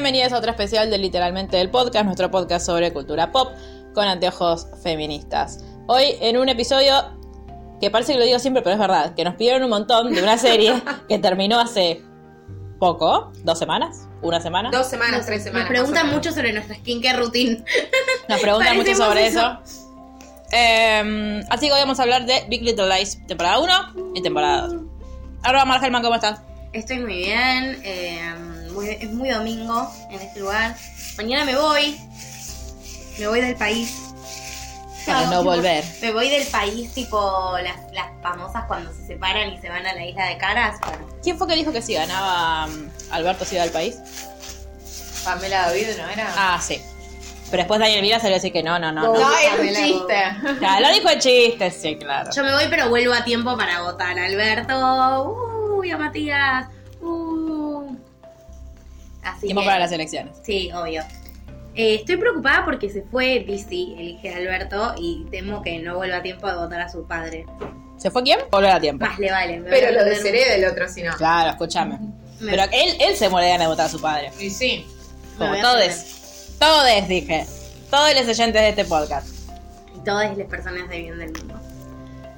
Bienvenidos a otro especial de Literalmente el Podcast, nuestro podcast sobre cultura pop con anteojos feministas. Hoy en un episodio que parece que lo digo siempre, pero es verdad, que nos pidieron un montón de una serie que terminó hace poco, dos semanas, una semana. Dos semanas, tres semanas. Nos preguntan mucho sobre nuestra skincare routine. Nos preguntan mucho sobre eso. eso. Eh, así que hoy vamos a hablar de Big Little Lies, temporada 1 y temporada 2. Arroba Margelman, ¿cómo estás? Estoy muy bien. eh, muy- es muy domingo en este lugar. Mañana me voy. Me voy del país. Para no tipo, volver. Me voy del país, tipo las, las famosas cuando se separan y se van a la isla de Caras. Bueno, ¿Quién fue que dijo que si ganaba um, Alberto se iba del país? Pamela David, ¿no era? Ah, sí. Pero después Daniel Vila salió a decir que no, no, no. no, no. era un chiste. Ya, lo dijo el chiste, sí, claro. yo me voy, pero vuelvo a tiempo para votar a Alberto. Uy, a Matías. Así Tiempo que- para las elecciones. Sí, obvio. Eh, estoy preocupada porque se fue DC, elige a Alberto y temo que no vuelva a tiempo de votar a su padre. ¿Se fue quién? Volver a tiempo. Más le vale. me Pero voy a lo desearé del otro, si no. Claro, escúchame. Me- Pero él, él se muere de ganas de votar a su padre. Y sí. Como todos. Todos, dije. Todos los oyentes de este podcast. Y todas las personas de bien del mundo.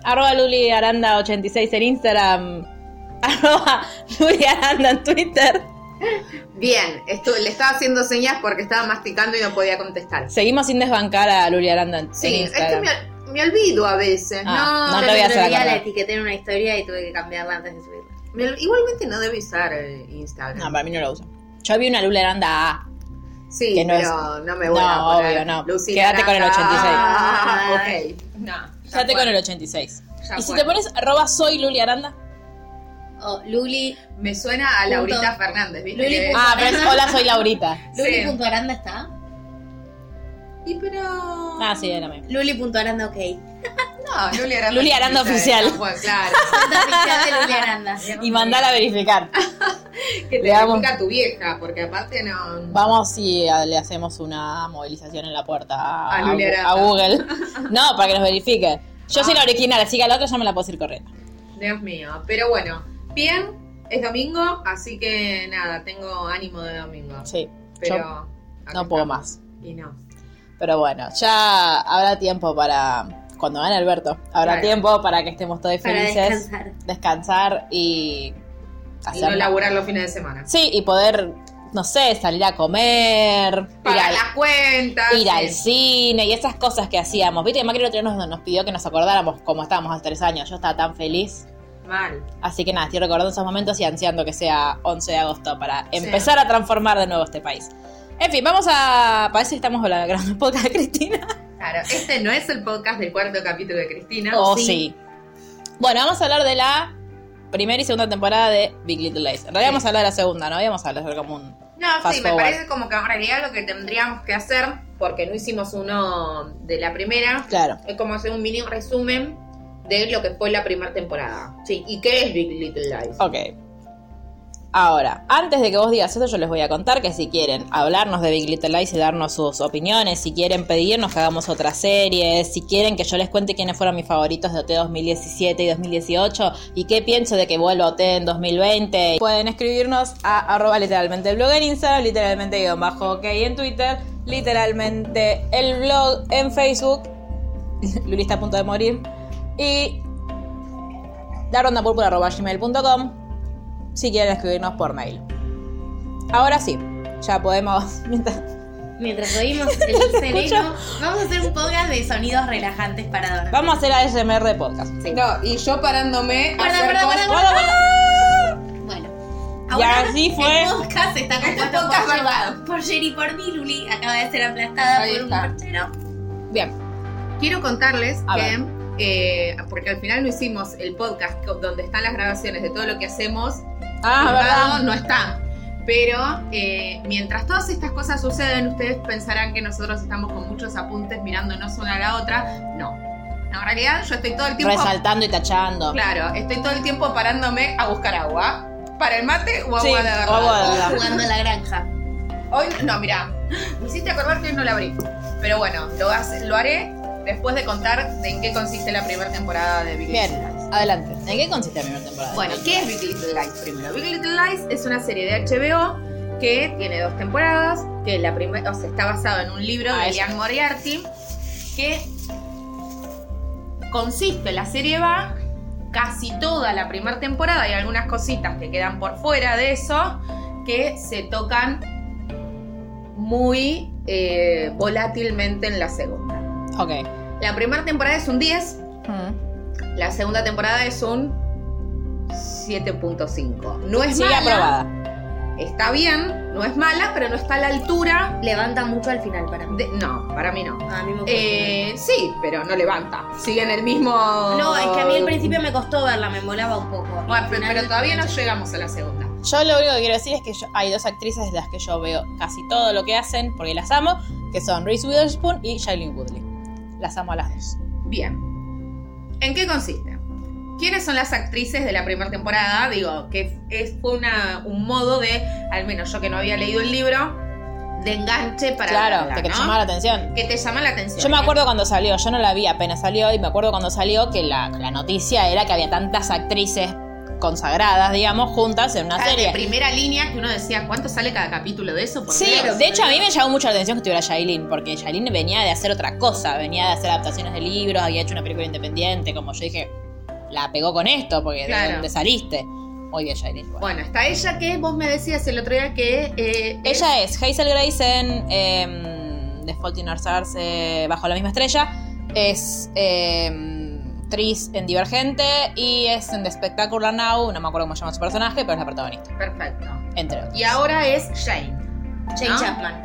Arroba Luli Aranda 86 en Instagram. Arroba Luli Aranda en Twitter. Bien, esto, le estaba haciendo señas porque estaba masticando y no podía contestar. Seguimos sin desbancar a Luli Aranda en, en Sí, es que me, me olvido a veces. Ah, no no, te voy a hacer acordar. la etiqueté en una historia y tuve que cambiarla antes de subirla. me igualmente no debe usar eh, Instagram. No, para mí no lo uso. Yo vi una Luli Aranda A. sí, que no pero no me voy No, a poner. obvio, no. Lucy Quédate con el Naranja. 86. Ah, ok. No, Quédate con el 86. Ya y si fue. te pones arroba soy Luli Aranda. O Luli. Me suena a Punto. Laurita Fernández, ¿viste? Luli Que- punto. Ah, pero es hola, soy Laurita. Sí. Luli.aranda está. Y pero. Ah, sí, era mío. Luli.aranda ok. No, Luli Aranda. Luli Aranda oficial. Fue, claro. Oficial de Luli Aranda. Y mandala a verificar. Que te Le damos- tu vieja, porque aparte no. Vamos y a- le hacemos una movilización en la puerta a, A Luli a. Google. No, para que nos verifique. Yo soy la original, así que a la otra ya me la puedo ir corriendo. Dios mío. Pero bueno, bien, es domingo, así que nada, tengo ánimo de domingo. Sí, Pero. yo no puedo más. Y no. Pero bueno, ya habrá tiempo para. Cuando gane Alberto, habrá Claro. tiempo para que estemos todos Para felices. descansar. descansar y. Y hacer no laburar los fines de semana. Sí, y poder, no sé, salir a comer, ir, Pagar al, las cuentas. ir al cine y esas cosas que hacíamos. Viste que Macri el otro día nos, nos pidió que nos acordáramos cómo estábamos hace tres años. Yo estaba tan feliz. Mal. Así que nada, estoy recordando esos momentos y ansiando que sea 11 de agosto para Sí. empezar a transformar de nuevo este país. En fin, vamos a. Parece que estamos hablando grabando podcast de Cristina. Claro, este no es el podcast del cuarto capítulo de Cristina. O sí. sí. Bueno, vamos a hablar de la primera y segunda temporada de Big Little Lies. En realidad vamos a hablar de la segunda, ¿no? Vamos a hablar como un. No, Fast sí, me parece como que en realidad lo que tendríamos que hacer, porque no hicimos uno de la primera, Claro. es como hacer un mini resumen de lo que fue la primera temporada. Sí, ¿y qué es Big Little Lies? Ok. Ahora, antes de que vos digas eso, yo les voy a contar que si quieren hablarnos de Big Little Lies y darnos sus opiniones, si quieren pedirnos que hagamos otra serie, si quieren que yo les cuente quiénes fueron mis favoritos de OT 2017 y 2018 y qué pienso de que vuelva OT en 2020, pueden escribirnos a arroba literalmente el blog en Instagram, literalmente guion bajo ok en Twitter, literalmente el blog en Facebook, Luli está a punto de morir, y la ronda gmail.com si quieren escribirnos por mail. Ahora sí, ya podemos. Mientras, Mientras oímos el sereno, vamos a hacer un podcast de sonidos relajantes para dormir. vamos a hacer ASMR de podcast. No, y yo parándome a Guarda, hacer guarda, cosas- guarda, Bueno, ahora así fue. El podcast está Este compuesto podcast por, por Jerry y por mí. Luli acaba de ser aplastada Ahí por un portero. Bien. Quiero contarles A que, eh, porque al final no hicimos el podcast donde están las grabaciones de todo lo que hacemos, Ah, no está. Pero eh, mientras todas estas cosas suceden, ustedes pensarán que nosotros estamos con muchos apuntes mirándonos una a la otra. No. No, en realidad yo estoy todo el tiempo... Resaltando y tachando. Claro, estoy todo el tiempo parándome a buscar agua. ¿Para el mate o agua Sí, de verdad? o agua de O verdad. jugando a la granja. Hoy, no, mira, me hiciste acordar que hoy no la abrí. Pero bueno, lo, hace- lo haré después de contar de en qué consiste la primera temporada de Big Little Lies. adelante. ¿En qué consiste la primera temporada? Bueno, ¿qué es Big Little Lies primero? Big Little Lies es una serie de HBO que tiene dos temporadas, que la primera, o sea, está basado en un libro Ah, de. Liam Moriarty, que consiste, la serie va casi toda la primera temporada, hay algunas cositas que quedan por fuera de eso, que se tocan muy eh, volátilmente en la segunda. Ok. La primera temporada es un 10, Mm. la segunda temporada es un 7.5. No es Sigue mala, aprobada. está bien, no es mala, pero no está a la altura Levanta mucho al final para mí. de... No, para mí no. A mí me gusta Eh, sí, pero no levanta. Sigue en el mismo... No, es que a mí al principio me costó verla, me molaba un poco. Bueno, al pe- final- pero todavía no llegamos a la segunda. Yo lo único que quiero decir es que yo- hay dos actrices de las que yo veo casi todo lo que hacen, porque las amo, que son Reese Witherspoon y Shailene Woodley. Las amo a las dos. Bien. ¿En qué consiste? ¿Quiénes son las actrices de la primera temporada? Digo, que es, fue una, un modo de, al menos yo que no había leído el libro, de enganche para claro, verla, de que te llamaba la atención. Que te llama la atención. Yo me acuerdo cuando salió, yo no la vi apenas salió, y me acuerdo cuando salió que la, la noticia era que había tantas actrices consagradas, digamos, juntas en una Ah, de serie. primera línea que uno decía, ¿cuánto sale cada capítulo de eso? Por Sí, Dios. de hecho a mí me llamó mucho la atención que estuviera Shailene, porque Shailene venía de hacer otra cosa, venía de hacer adaptaciones de libros, había hecho una película independiente, como yo dije, la pegó con esto, porque Claro. de dónde saliste. Muy bien, Shailene. bueno. Bueno, está ella que vos me decías el otro día que... eh, es- Ella es Hazel Grace en eh, The Fault in Our Stars, eh, Bajo la misma estrella. Es Tris en Divergente y es en The Spectacular Now. No me acuerdo cómo se llama su personaje, pero es la protagonista. Perfecto. Entre otros. Y ahora es Jane. Jane ¿no? Chapman.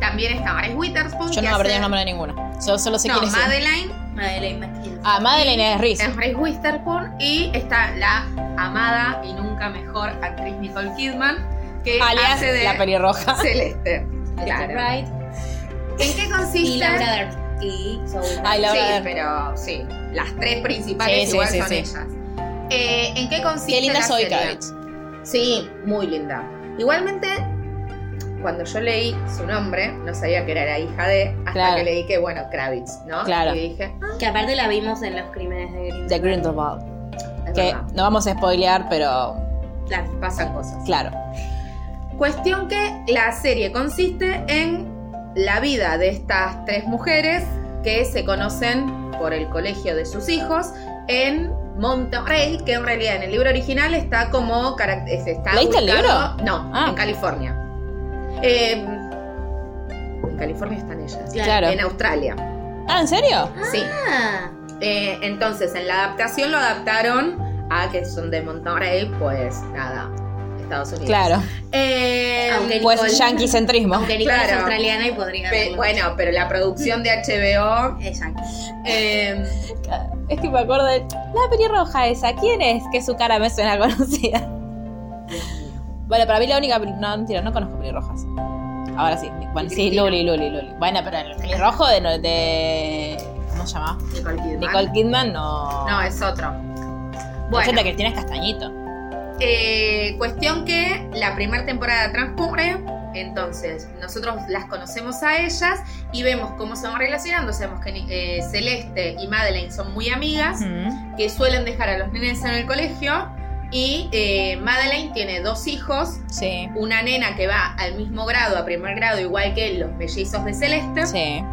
También está Maris Witherspoon. Yo no me aprendí hace- el nombre de ninguna. Solo, solo sé No, quién es. Madeline Madeleine McKinsey. Ah, Madeline es Reese. es Maris Witherspoon. Y está la amada y nunca mejor actriz Nicole Kidman, que Alias hace de la pelirroja. Celeste. Claro. Wright. ¿En qué consiste? Y Laura Dern. Y Zoe. Ay, sí, Dern. pero sí, las tres principales Sí, igual sí, son sí. ellas. Eh, ¿En qué consiste Qué linda la soy serie? Kravitz. Sí, muy linda. Igualmente, cuando yo leí su nombre, no sabía que era la hija de, hasta Claro. que leí que, bueno, Kravitz, ¿no? Claro. Y dije, ah, Que aparte la vimos en los crímenes de Green. De Grindelwald. Que verdad, no vamos a spoilear, pero pasan cosas. claro. Cuestión que la serie consiste en la vida de estas tres mujeres que se conocen por el colegio de sus hijos en Monterrey, que en realidad en el libro original está como está ¿Leíste el libro? No, Ah. en California. Eh, en California están ellas. Claro. En Australia. Ah, ¿en serio? Sí. Ah, Eh, entonces, en la adaptación lo adaptaron a que son de Monterrey, pues nada, Estados Unidos. Claro. Eh, Aunque Pues Nicole- yanquicentrismo. aunque Nicole es Claro. australiana y podría. Pe- bueno, pero la producción de HBO. Exacto. eh, Es que me acuerdo de la pelirroja esa. ¿Quién es? Que su cara me suena conocida. Bueno, para mí la única. No, mentira, no conozco pelirrojas. Ahora sí. Bueno, sí, Cristina. Luli, Luli, Luli. Bueno, pero el pelirrojo de, de. ¿Cómo se llama? Nicole Kidman. Nicole Kidman no. No, es otro. Bueno. Bueno, que Cristina es castañito. Eh, cuestión que la primera temporada transcurre. Entonces, nosotros las conocemos a ellas y vemos cómo se van relacionando. Sabemos que eh, Celeste y Madeleine son muy amigas. Mm. que suelen dejar a los nenes en el colegio. Y eh, Madeleine tiene dos hijos, Sí. una nena que va al mismo grado, a primer grado, igual que los mellizos de Celeste. Sí.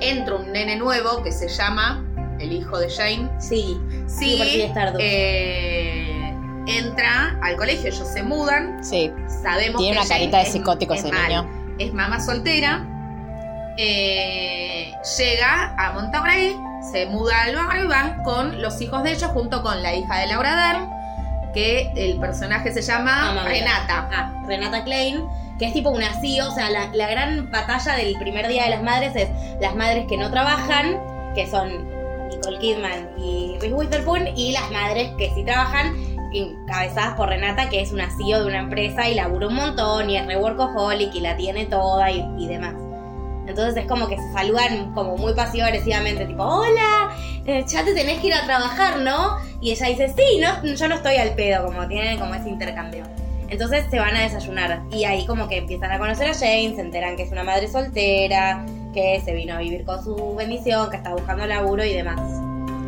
Entra un nene nuevo que se llama el hijo de Jane. Sí. Sí, eh, entra al colegio, ellos se mudan. Sí. Sabemos Tiene que una Jane carita de es- psicótico es ese mal, niño. Es mamá soltera. Eh, llega a Monterrey, se muda al barrio y van con los hijos de ellos junto con la hija de Laura Dern. que el personaje se llama Amabela. Renata. Ah, Renata Klein, que es tipo una CEO, o sea, la, la gran batalla del primer día de las madres es las madres que no trabajan, que son Nicole Kidman y Reese Witherspoon, y las madres que sí trabajan, encabezadas por Renata, que es una CEO de una empresa y labura un montón y es re workaholic y la tiene toda y, y demás. Entonces es como que se saludan como muy pasivo agresivamente, tipo, hola, eh, ya te tenés que ir a trabajar, ¿no? Y ella dice, sí, no, yo no estoy al pedo, como tienen como ese intercambio. Entonces se van a desayunar y ahí como que empiezan a conocer a Jane, se enteran que es una madre soltera, que se vino a vivir con su bendición, que está buscando laburo y demás.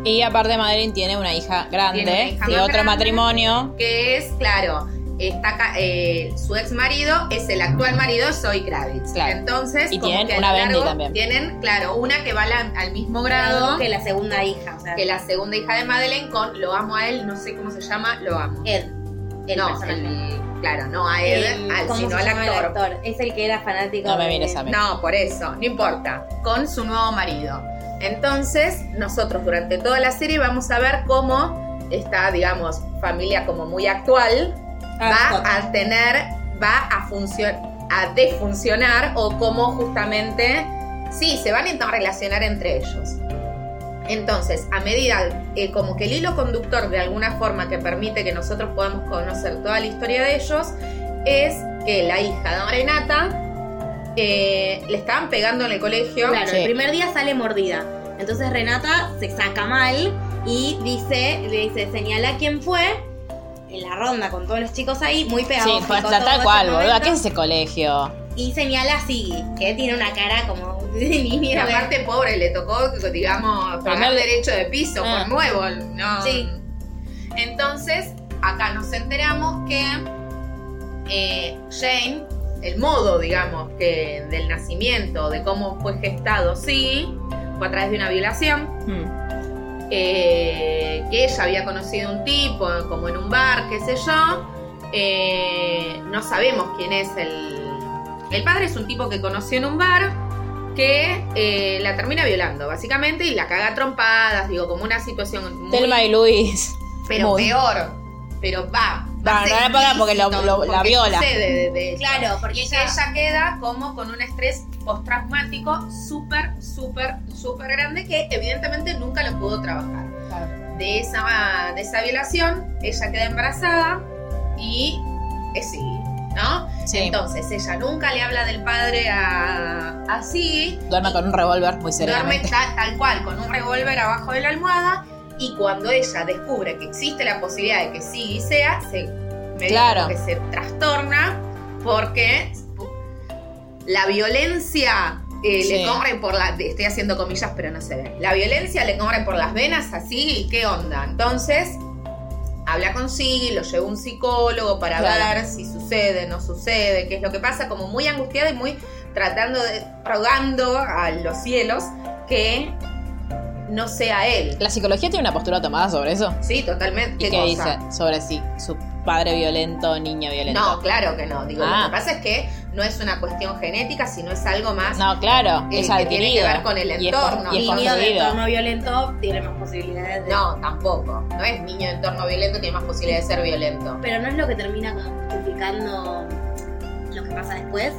Y aparte Madeline tiene una hija grande Tiene una hija de otro grande. matrimonio. Que es, claro, está eh, su ex marido es el actual marido Zoe Kravitz. Claro. Entonces, Y como tienen que a una Bendy también. Tienen, claro, una que va la- al mismo grado que la segunda hija, o sea, que la segunda hija de Madeleine con Lo amo a él, no sé cómo se llama, Lo amo. Ed. El no, personaje. el- claro, no a Ed, El- al, ¿cómo sino al actor. Es el que era fanático. No me mires a mí. No, por eso, no importa. Con su nuevo marido. Entonces, nosotros durante toda la serie vamos a ver cómo esta, digamos, familia como muy actual Ah, va a tener, va a funcionar, a defuncionar o cómo justamente, sí, se van a interrelacionar entre ellos. Entonces, a medida, eh, como que el hilo conductor de alguna forma que permite que nosotros podamos conocer toda la historia de ellos, es que la hija de Renata eh, le estaban pegando en el colegio. Claro, Sí. el primer día sale mordida. Entonces Renata se saca mal y dice, le dice, señala quién fue en la ronda con todos los chicos ahí, muy Sí, pedagógico. pues tal cual, boludo. ¿Qué es ese colegio? Y señala a Siggy, que tiene una cara como Y aparte, pobre, le tocó, digamos, pagar Primer- derecho de piso Ah. por nuevo. ¿no? Sí. Entonces, acá nos enteramos que eh, Jane, el modo, digamos, que del nacimiento, de cómo fue gestado, sí, fue a través de una violación. Hmm. eh, que ella había conocido un tipo como en un bar, qué sé yo. Eh, no sabemos quién es el. El padre es un tipo que conoció en un bar que eh, la termina violando, básicamente, y la caga a trompadas, digo, como una situación muy. Telma y Luis. pero muy- peor. Pero va. Va, más no la pongan porque lo- la viola. de- de. Claro, porque Y ella, ella queda como con un estrés postraumático súper, súper, súper grande que evidentemente nunca lo pudo trabajar. De esa, de esa violación, ella queda embarazada y es sí, ¿no? Sí. Entonces ella nunca le habla del padre a, a Siggy, Duerme con un revólver muy duerme seriamente. tal, tal cual con un revólver abajo de la almohada y cuando ella descubre que existe la posibilidad de que Siggy sea, se, Claro. que se trastorna porque la violencia eh, Sí. le corre por la. Estoy haciendo comillas, pero no se ve. La violencia le corre por las venas así, ¿qué onda? Entonces, habla con Siggy, lo lleva un psicólogo para Claro. ver si sucede, no sucede, qué es lo que pasa, como muy angustiada y muy tratando de. rogando a los cielos que no sea él. ¿La psicología tiene una postura tomada sobre eso? Sí, totalmente. ¿Y qué, dice sobre si su padre violento, niño violento? No, claro que no. Digo, Ah. lo que pasa es que no es una cuestión genética, sino es algo más No, claro, Eh, es que tiene que ver con el y es con- entorno. Y es niño de entorno violento tiene más posibilidades de... No, tampoco. No es niño de entorno violento, tiene más posibilidad de ser violento. Pero no es lo que termina como justificando lo que pasa después.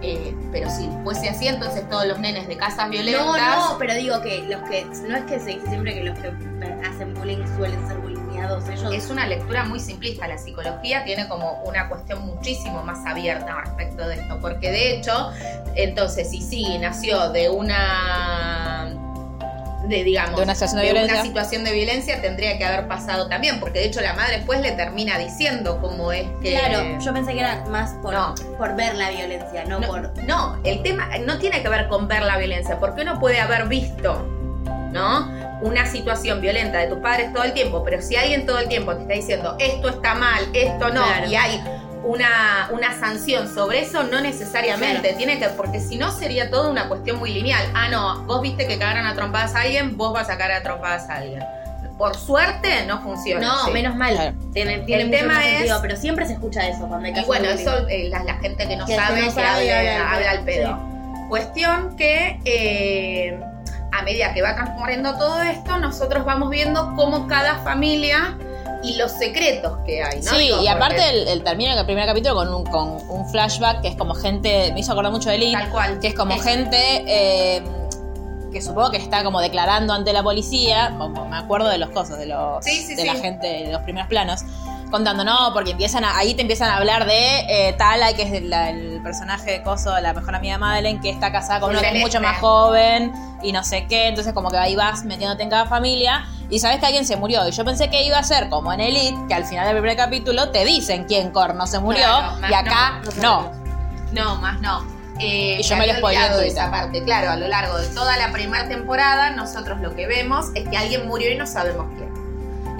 Eh, pero si fuese así, entonces todos los nenes de casas violentas. No, no, pero digo que los que no es que se dice siempre que los que hacen bullying suelen ser ellos. Es una lectura muy simplista. La psicología tiene como una cuestión muchísimo más abierta respecto de esto. Porque de hecho, entonces, si sí nació de una. De, digamos, De una situación de una violencia. situación de violencia, tendría que haber pasado también. Porque de hecho, la madre después le termina diciendo cómo es que. Claro, yo pensé que era más por, No. por ver la violencia, no, No, por... no, el tema no tiene que ver con ver la violencia, porque uno puede haber visto, ¿no? Una situación violenta de tus padres todo el tiempo, pero si alguien todo el tiempo te está diciendo esto está mal, esto no, Claro. y hay una, una sanción sobre eso, no necesariamente Claro. tiene que, porque si no sería toda una cuestión muy lineal. Ah, no, vos viste que cagaron a trompadas a alguien, vos vas a cagar a trompadas a alguien. Por suerte no funciona. No, menos mal. Claro. Tiene, tiene El mucho tema más es- sentido, pero siempre se escucha eso cuando hay Y bueno, eso eh, la, la gente que no Que sabe, no que sabe, habla, habla al habla al pedo. Cuestión que eh, medida que va transcurriendo todo esto, nosotros vamos viendo cómo cada familia y los secretos que hay, ¿no? Sí, Digo, y aparte porque- el, el termina el primer capítulo con un, con un flashback que es como gente, me hizo acordar mucho de Elite, Tal cual. que es como Es- gente eh, que supongo que está como declarando ante la policía, me acuerdo de los cosas, de los Sí, sí, de sí. la gente, de los primeros planos, contando, no, porque empiezan a- ahí te empiezan a hablar de eh, Tala, que es la- el personaje de Coso, la mejor amiga de Madeleine, que está casada con uno que es mucho más joven y no sé qué, entonces como que ahí vas metiéndote en cada familia y sabes que alguien se murió. Y yo pensé que iba a ser como en Elite, que al final del primer capítulo te dicen quién corno se murió Claro, y acá no, no. no más no. Eh, Y yo me lo Twitter. esa parte. Claro, a lo largo de toda la primera temporada, nosotros lo que vemos es que alguien murió y no sabemos quién.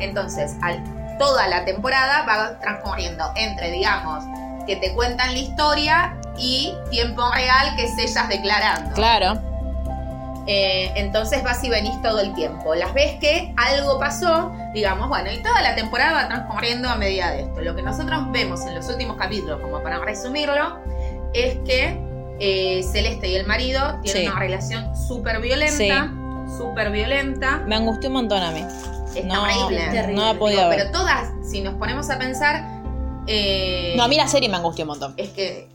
Entonces, al, toda la temporada va transcurriendo entre, digamos, que te cuentan la historia y tiempo real, que es ellas declarando. Claro. Eh, entonces vas y venís todo el tiempo. Las ves que algo pasó, digamos, bueno, y toda la temporada va transcurriendo a medida de esto. Lo que nosotros vemos en los últimos capítulos, como para resumirlo, es que eh, Celeste y el marido tienen Sí. una relación súper violenta, súper violenta. Me angustió un montón a mí. Es No, terrible. es terrible. no la podía Digo, ver. Pero todas, si nos ponemos a pensar, eh, No, a mí la serie me angustió un montón. es que...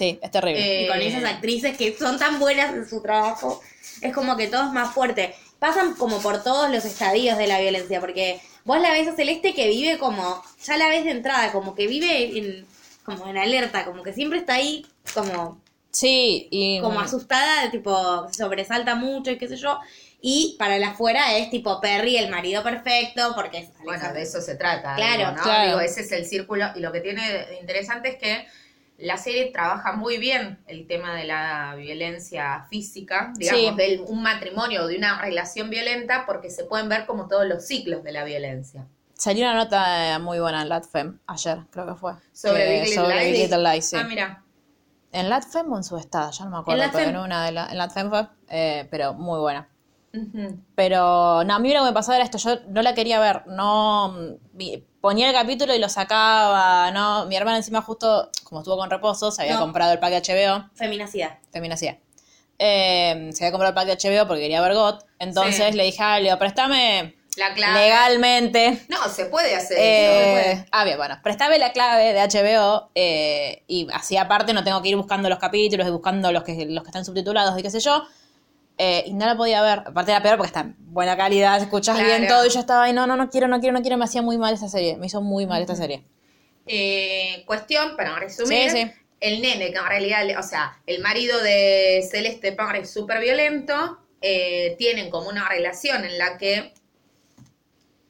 Sí, es terrible. eh, Y con esas actrices que son tan buenas en su trabajo, es como que todo es más fuerte. Pasan como por todos los estadios de la violencia, porque vos la ves a Celeste que vive como, ya la ves de entrada, como que vive en, como en alerta, como que siempre está ahí como, sí, y. como asustada, de tipo, sobresalta mucho y qué sé yo. Y para la afuera es tipo Perry, el marido perfecto, porque es Bueno, de eso se trata. Claro, digo, ¿no? claro. Digo, ese es el círculo. Y lo que tiene interesante es que la serie trabaja muy bien el tema de la violencia física, digamos, Sí. de un matrimonio o de una relación violenta, porque se pueden ver como todos los ciclos de la violencia. Salió una nota eh, muy buena en LatFem ayer, creo que fue. Sobre Que- Big Little sobre Big Lies. Little Lies, sí. Ah, mira. ¿En LatFem o en su estado? Ya no me acuerdo, En pero en una de la, en LatFem fue, eh, pero muy buena. Pero no, a mí lo que me pasaba era esto, yo no la quería ver, no mm, ponía el capítulo y lo sacaba, no, mi hermana encima justo, como estuvo con reposo, se había No. comprado el pack de HBO, feminacidad. feminacidad. Eh, se había comprado el pack de HBO porque quería ver GOT, entonces Sí. le dije, ah, Leo, préstame La clave. legalmente. No, se puede hacer Eh, eso. se puede. ah, bien, bueno, préstame la clave de HBO eh, y así aparte no tengo que ir buscando los capítulos y buscando los que, los que están subtitulados y qué sé yo. Eh, y no la podía ver. Aparte era peor porque está en buena calidad, escuchas Claro. bien todo y yo estaba ahí, no, no, no quiero, no quiero, no quiero, me hacía muy mal esta serie. Me hizo muy mal esta serie. Eh, cuestión, para resumir, Sí, sí. el nene, que en realidad, o sea, el marido de Celeste Parra es súper violento, eh, tienen como una relación en la que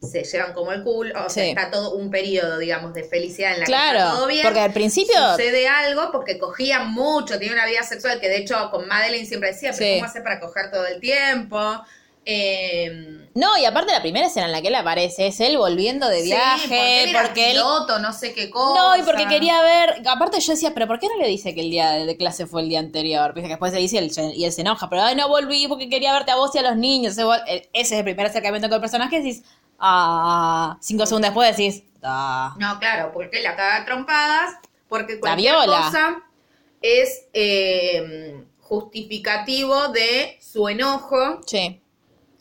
se llevan como el culo, o sea, Sí. está todo un periodo, digamos, de felicidad en la que está Claro, todo bien. porque al principio... Sucede algo porque cogían mucho, tiene una vida sexual que de hecho con Madeleine siempre decía, pero Sí. ¿cómo hace para coger todo el tiempo? Eh, No, y aparte la primera escena en la que él aparece es él volviendo de sí, viaje, porque, él era porque él... piloto, no sé qué cosa. No, y porque quería ver. Aparte, yo decía, pero ¿por qué no le dice que el día de clase fue el día anterior? Viste que después se dice y él, y él se enoja, pero ay, no volví porque quería verte a vos y a los niños. Ese, ese es el primer acercamiento con el personaje. y Decís, ah. Cinco segundos después decís, ah. No, claro, porque la caga trompadas, porque cualquier viola. cosa es eh, justificativo de su enojo Sí,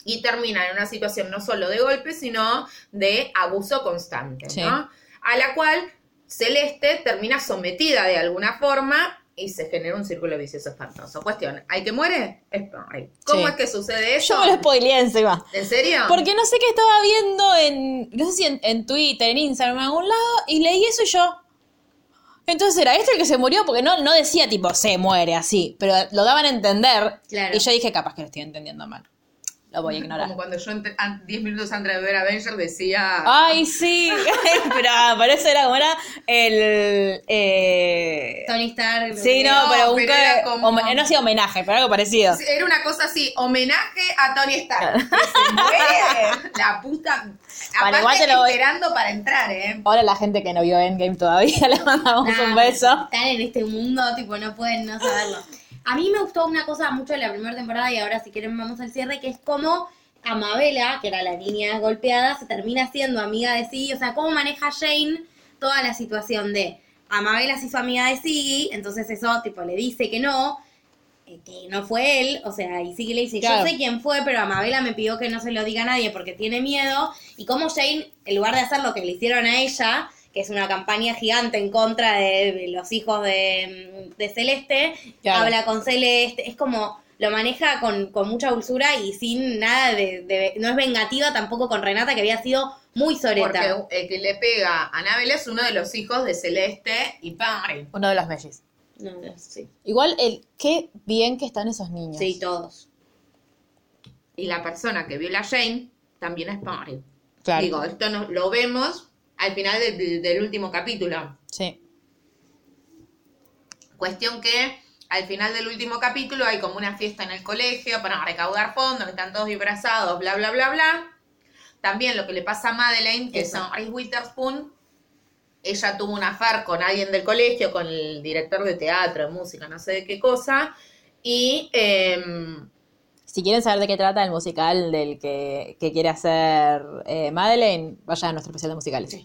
y termina en una situación no solo de golpe, sino de abuso constante, Sí. ¿no? A la cual Celeste termina sometida de alguna forma y se genera un círculo vicioso espantoso. Cuestión, ¿hay que muere? ¿Cómo Sí. es que sucede eso? yo me lo spoileé encima. ¿En serio? Porque no sé qué estaba viendo en. No sé si en, en Twitter, en Instagram, en algún lado, y leí eso y yo. Entonces era este el que se murió, porque no, no decía tipo se muere así, pero lo daban a entender. Claro. Y yo dije, capaz que lo estoy entendiendo mal. Lo voy a ignorar. Como cuando yo 10 minutos antes de ver Avenger decía... Ay, sí. pero, pero eso era como era el. Eh... Tony Stark. Sí, no, No, pero un. pero era como- home- no hacía homenaje, pero algo parecido. Era una cosa así, homenaje a Tony Stark. Que se muere la puta. Aparte, igual te lo voy- esperando para entrar, ¿eh? Ahora la gente que no vio Endgame todavía le mandamos Nah, un beso. Están en este mundo, tipo, no pueden no saberlo. A mí me gustó una cosa mucho de la primera temporada y ahora si quieren vamos al cierre, que es como Amabela, que era la niña golpeada, se termina siendo amiga de Siggy. O sea, cómo maneja Jane toda la situación de Amabela se hizo amiga de Siggy, entonces eso, tipo, le dice que no. eh, que no fue él, o sea, y que le dice, Claro. yo sé quién fue, pero Amabela me pidió que no se lo diga a nadie porque tiene miedo, y como Jane, en lugar de hacer lo que le hicieron a ella, que es una campaña gigante en contra de, los hijos de, de Celeste, Claro. habla con Celeste, es como lo maneja con, con mucha dulzura y sin nada de, de- no es vengativa tampoco con Renata que había sido muy soreta. Porque el que le pega a Anabel es uno de los hijos de Celeste y Perry. Uno de los mellis. No, no, sí, Igual, el qué bien que están esos niños. sí, todos. Y la persona que viola a Jane también es Perry. claro. Digo, esto no, lo vemos al final del, del último capítulo. Sí. Cuestión que al final del último capítulo hay como una fiesta en el colegio para recaudar fondos, que están todos disfrazados, bla, bla, bla, bla. También lo que le pasa a Madeleine, que son Reese Witherspoon, ella tuvo una affair con alguien del colegio, con el director de teatro, de música, no sé de qué cosa, y em, Si quieren saber de qué trata el musical del que, que quiere hacer eh, Madeleine, vayan a nuestro especial de musicales.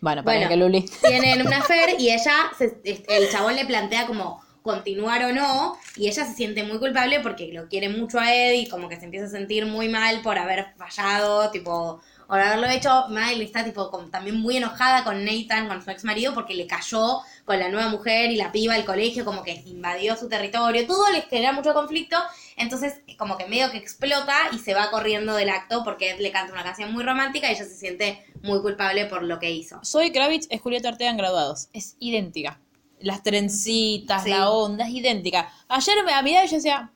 Bueno, para Bueno. que Luli. tienen una fer y ella, se- el chabón le plantea como continuar o no, y ella se siente muy culpable porque lo quiere mucho a Ed y como que se empieza a sentir muy mal por haber fallado, tipo, por haberlo hecho. Madeleine está tipo como también muy enojada con Nathan, con su ex marido, porque le cayó con la nueva mujer y la piba del colegio, como que invadió su territorio, todo les genera mucho conflicto, entonces como que medio que explota y se va corriendo del acto porque Ed le canta una canción muy romántica y ella se siente muy culpable por lo que hizo. Soy Kravitz, es Julieta Ortega en graduados. Es idéntica. Las trencitas, Sí. la onda, es idéntica. Ayer me a miraba y yo decía,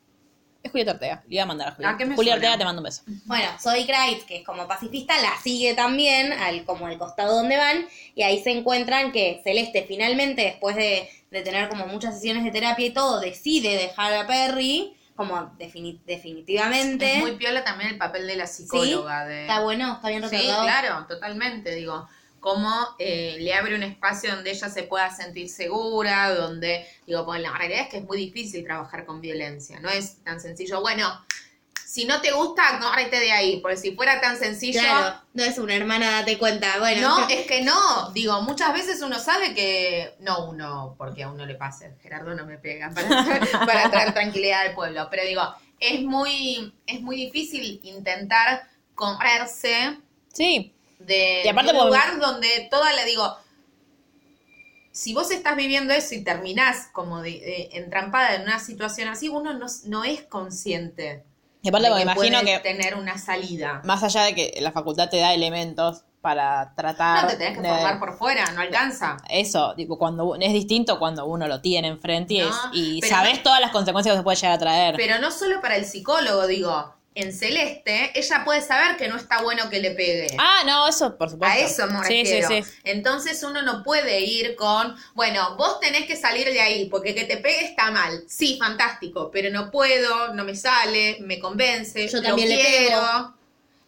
es Julieta Ortega. Le iba a mandar a Julieta. ¿A qué me Julia suena? Ortega, te mando un beso. Bueno, Zoe Kravitz, que es como pacifista, la sigue también, al, como al costado donde van, y ahí se encuentran que Celeste finalmente, después de, de tener como muchas sesiones de terapia y todo, decide dejar a Perry, como defini- definitivamente. es muy piola también el papel de la psicóloga. de... Está bueno, está bien Sí, retratado. claro, totalmente, digo, cómo eh, le abre un espacio donde ella se pueda sentir segura, donde, digo, pues la realidad es que es muy difícil trabajar con violencia, no es tan sencillo, bueno, si no te gusta, córrete de ahí, porque si fuera tan sencillo... Claro, no es una hermana, date cuenta. Bueno, No, es que no, digo, muchas veces uno sabe que, no uno, porque a uno le pase, Gerardo no me pega para, para traer tranquilidad al pueblo, pero digo, es muy, es muy difícil intentar correrse Sí, de, Y aparte de un lugar donde toda le digo, si vos estás viviendo eso y terminás como de, de- entrampada en una situación así, uno no, no es consciente y aparte de que imagino que tener una salida. más allá de que la facultad te da elementos para tratar No te tenés que de- formar por fuera, no alcanza. eso, tipo, cuando es distinto cuando uno lo tiene enfrente y, No, es- y sabes no- todas las consecuencias que se puede llegar a traer. Pero no solo para el psicólogo, digo, en Celeste, ella puede saber que no está bueno que le pegue. ah, no, eso por supuesto. A eso me sí, sí, sí. Entonces uno no puede ir con, bueno, vos tenés que salir de ahí, porque que te pegue está mal. Sí, fantástico, pero no puedo, no me sale, me convence, Yo lo también le quiero. pego.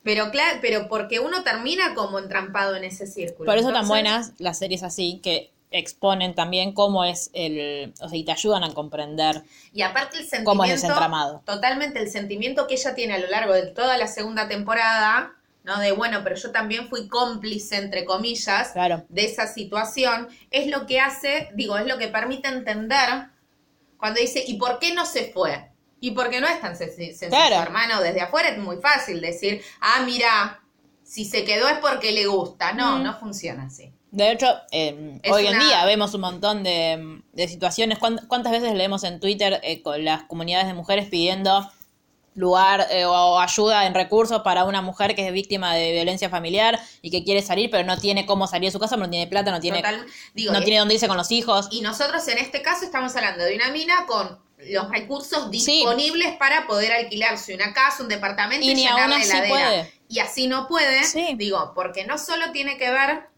Pero claro, pero porque uno termina como entrampado en ese círculo. Por eso tan buenas las series así, que exponen también cómo es el... O sea, y te ayudan a comprender Y aparte el sentimiento. cómo es. Totalmente el sentimiento que ella tiene a lo largo de toda la segunda temporada, ¿no? De bueno, pero yo también fui cómplice, entre comillas, Claro. de esa situación, es lo que hace, digo, es lo que permite entender cuando dice, ¿y por qué no se fue? Y porque no es tan sen- sencillo, Claro. hermano. Desde afuera es muy fácil decir, ah, mira, si se quedó es porque le gusta. No, Mm. no funciona así. De hecho, eh, hoy en día vemos un montón de, de situaciones. ¿Cuán- ¿Cuántas veces leemos en Twitter eh, con las comunidades de mujeres pidiendo lugar eh, o ayuda en recursos para una mujer que es víctima de violencia familiar y que quiere salir, pero no tiene cómo salir de su casa, no tiene plata, no tiene, Total- digo, no es- tiene dónde irse con los hijos. Y nosotros en este caso estamos hablando de una mina con los recursos Sí. disponibles para poder alquilarse una casa, un departamento y, Y ni llenar aún la así heladera. puede. Y así no puede, Sí. digo, porque no solo tiene que ver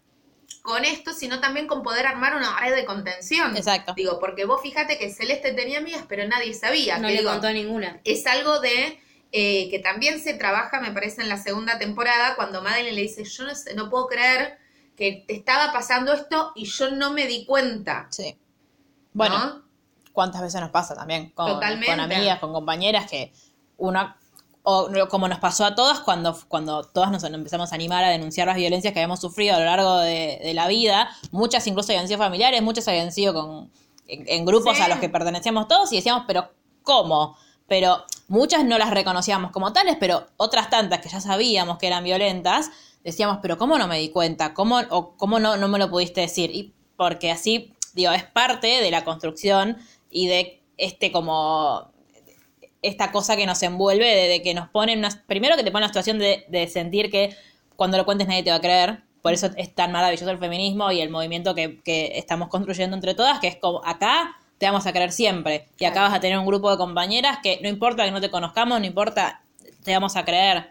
con esto, sino también con poder armar una red de contención. Exacto. Digo, porque vos fíjate que Celeste tenía amigas, pero nadie sabía. no que le digo, contó a ninguna. es algo de eh, que también se trabaja, me parece, en la segunda temporada, cuando Madeline le dice, yo no, sé, no puedo creer que te estaba pasando esto y yo no me di cuenta. Sí. Bueno, ¿no? cuántas veces nos pasa también con, Totalmente. con amigas, con compañeras que uno o como nos pasó a todas cuando, cuando todas nos empezamos a animar a denunciar las violencias que habíamos sufrido a lo largo de, de la vida, muchas incluso habían sido familiares, muchas habían sido con, en, en grupos Sí. a los que pertenecíamos todos y decíamos, pero ¿cómo? Pero muchas no las reconocíamos como tales, pero otras tantas que ya sabíamos que eran violentas, decíamos, pero ¿cómo no me di cuenta? ¿Cómo, o cómo no, no me lo pudiste decir? Y porque así, digo, es parte de la construcción y de este como esta cosa que nos envuelve, de, de que nos pone en una, primero que te pone una situación de, de sentir que cuando lo cuentes nadie te va a creer. Por eso es tan maravilloso el feminismo y el movimiento que, que estamos construyendo entre todas, que es como acá te vamos a creer siempre. Y acá vas a tener un grupo de compañeras que no importa que no te conozcamos, no importa, te vamos a creer.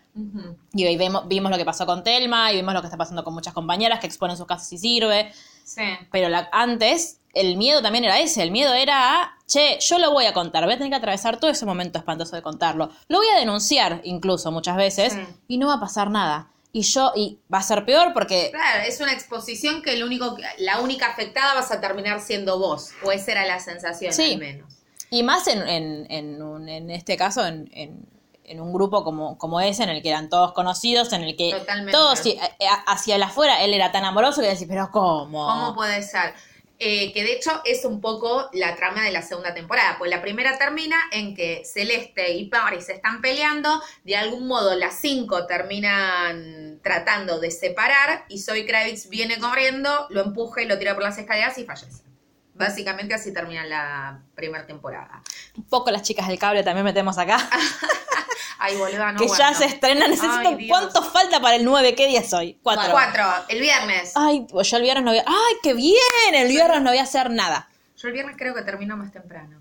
Y hoy vemos, vimos lo que pasó con Telma y vimos lo que está pasando con muchas compañeras que exponen sus casos si sirve. Sí. Pero la- antes, el miedo también era ese. El miedo era a, che, yo lo voy a contar. Voy a tener que atravesar todo ese momento espantoso de contarlo. Lo voy a denunciar incluso muchas veces Sí. y no va a pasar nada. Y yo, y va a ser peor porque Claro, es una exposición que el único, la única afectada vas a terminar siendo vos. O esa era la sensación Sí. al menos. Y más en, en, en, un- en este caso, en, en- un grupo como, como ese, en el que eran todos conocidos, en el que Totalmente. todos eh, eh, hacia el afuera él era tan amoroso que decís, pero ¿cómo? ¿Cómo puede ser? Eh, que de hecho es un poco la trama de la segunda temporada, pues la primera termina en que Celeste y Paris se están peleando, de algún modo las cinco terminan tratando de separar y Zoe Kravitz viene corriendo, lo empuja y lo tira por las escaleras y fallece. Básicamente así termina la primera temporada. Un poco las chicas del cable también metemos acá, Ay, boluda, no que ya se estrena. Necesito, Ay. ¿cuánto falta para el 9? ¿Qué día es hoy? Cuatro. Cuatro, el viernes. Ay, pues yo el viernes no voy a... ¡Ay, qué bien! El viernes no voy a hacer nada. Yo el viernes creo que termino más temprano.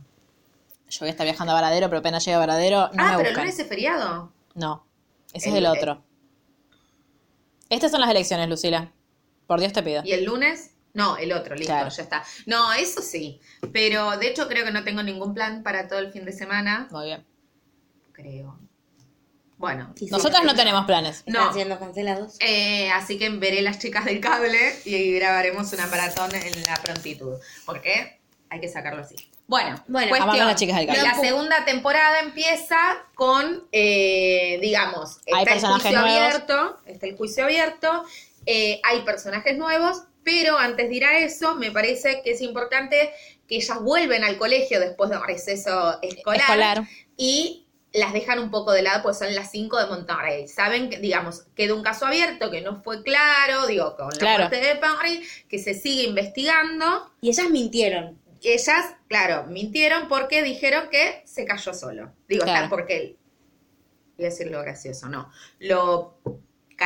Yo voy a estar viajando a Varadero, pero apenas llegue a Varadero, no ah, me pero el lunes es feriado. No, ese El- es el otro. Estas son las elecciones, Lucila. Por Dios te pido. ¿Y el lunes? No, el otro, listo, Claro. ya está. No, eso sí. Pero de hecho creo que no tengo ningún plan para todo el fin de semana. Muy bien. Creo. Bueno. Sí, sí. Nosotras no tenemos planes. No. Están siendo cancelados. eh, así que veré las chicas del cable y grabaremos una maratón en la prontitud. Porque hay que sacarlo así. Bueno, Bueno, cuestión. las chicas del cable. La segunda temporada empieza con, eh, digamos, Hay está el juicio nuevos. abierto, está el juicio abierto, eh, hay personajes nuevos, pero antes de ir a eso, me parece que es importante que ellas vuelven al colegio después de un receso escolar, Escolar. y las dejan un poco de lado, pues son las 5 de Monterrey. Saben que, digamos, queda un caso abierto que no fue claro, digo, con la Claro. muerte de Paris, que se sigue investigando. Y ellas mintieron. Ellas, claro, mintieron porque dijeron que se cayó solo. Digo, Claro. está porque, voy a decir lo gracioso, no. Lo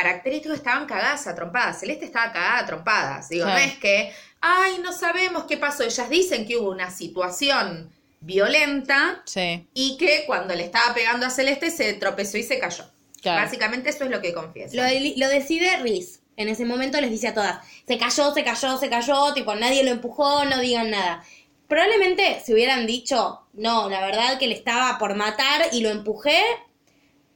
característico estaban cagadas a trompadas. Celeste estaba cagada a trompadas. Digo, no es que, ay, no sabemos qué pasó. Ellas dicen que hubo una situación violenta Sí, y que cuando le estaba pegando a Celeste se tropezó y se cayó. claro. Básicamente eso es lo que confiesa. Lo, de- lo decide Riz. En ese momento les dice a todas, se cayó, se cayó, se cayó, tipo, nadie lo empujó, no digan nada. Probablemente si hubieran dicho, no, la verdad que le estaba por matar y lo empujé,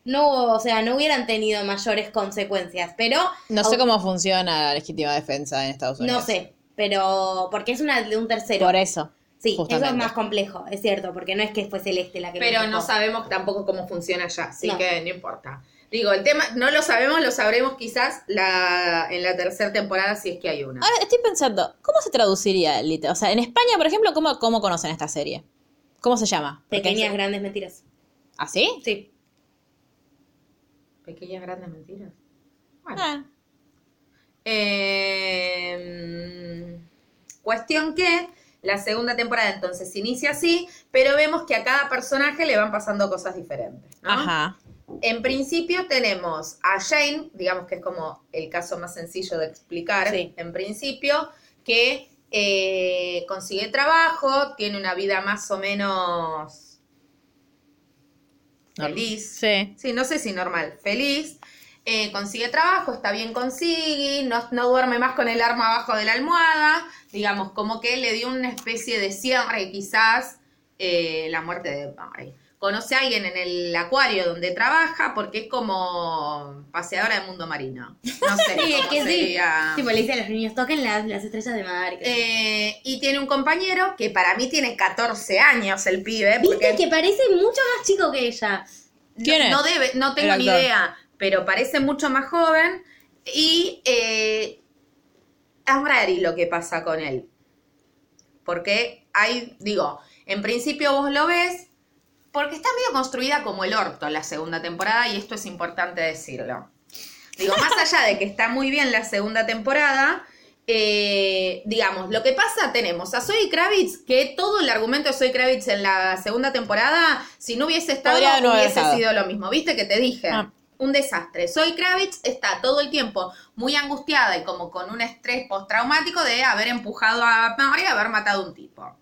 no, o sea, no hubieran tenido mayores consecuencias. Pero, No sé cómo funciona la legítima defensa en Estados Unidos. no sé, pero porque es una de un tercero. Por eso. sí, justamente. eso es más complejo, es cierto, porque no es que fue Celeste la que Pero no sabemos tampoco cómo funciona allá, así No. que no importa. Digo, el tema no lo sabemos, lo sabremos quizás la, en la tercera temporada si es que hay una. Ahora estoy pensando, ¿cómo se traduciría O sea, en España, por ejemplo, ¿cómo, cómo conocen esta serie? ¿Cómo se llama? Pequeñas es- grandes mentiras. ¿Ah, sí? Sí. Pequeñas grandes mentiras. Bueno. Ah, Eh, cuestión que la segunda temporada entonces inicia así, pero vemos que a cada personaje le van pasando cosas diferentes. ¿no? Ajá. En principio tenemos a Jane, digamos que es como el caso más sencillo de explicar, Sí. en principio, que eh, consigue trabajo, tiene una vida más o menos feliz. Sí. Sí, no sé si normal, feliz. eh, consigue trabajo, está bien consigue, no, no duerme más con el arma abajo de la almohada. Digamos, como que le dio una especie de cierre, quizás, eh, la muerte de Barry. Conoce a alguien en el acuario donde trabaja porque es como paseadora del mundo marino. No sé. Sí, es que sí. sería. Tipo, le dice a los niños, toquen las, las estrellas de mar. Eh, y tiene un compañero que para mí tiene 14 años el pibe. Viste Porque que parece mucho más chico que ella. ¿Quién no, es? no debe, no tengo ni idea, pero parece mucho más joven y eh, es raro lo que pasa con él. Porque hay, digo, en principio vos lo ves, porque está medio construida como el orto la segunda temporada, y esto es importante decirlo. Digo, más allá de que está muy bien la segunda temporada, eh, digamos, lo que pasa, tenemos a Zoe Kravitz, que todo el argumento de Zoe Kravitz en la segunda temporada, si no hubiese estado, no hubiese estado. sido lo mismo. ¿Viste que te dije? Ah. Un desastre. Zoe Kravitz está todo el tiempo muy angustiada y como con un estrés postraumático de haber empujado a Mary y haber matado a un tipo.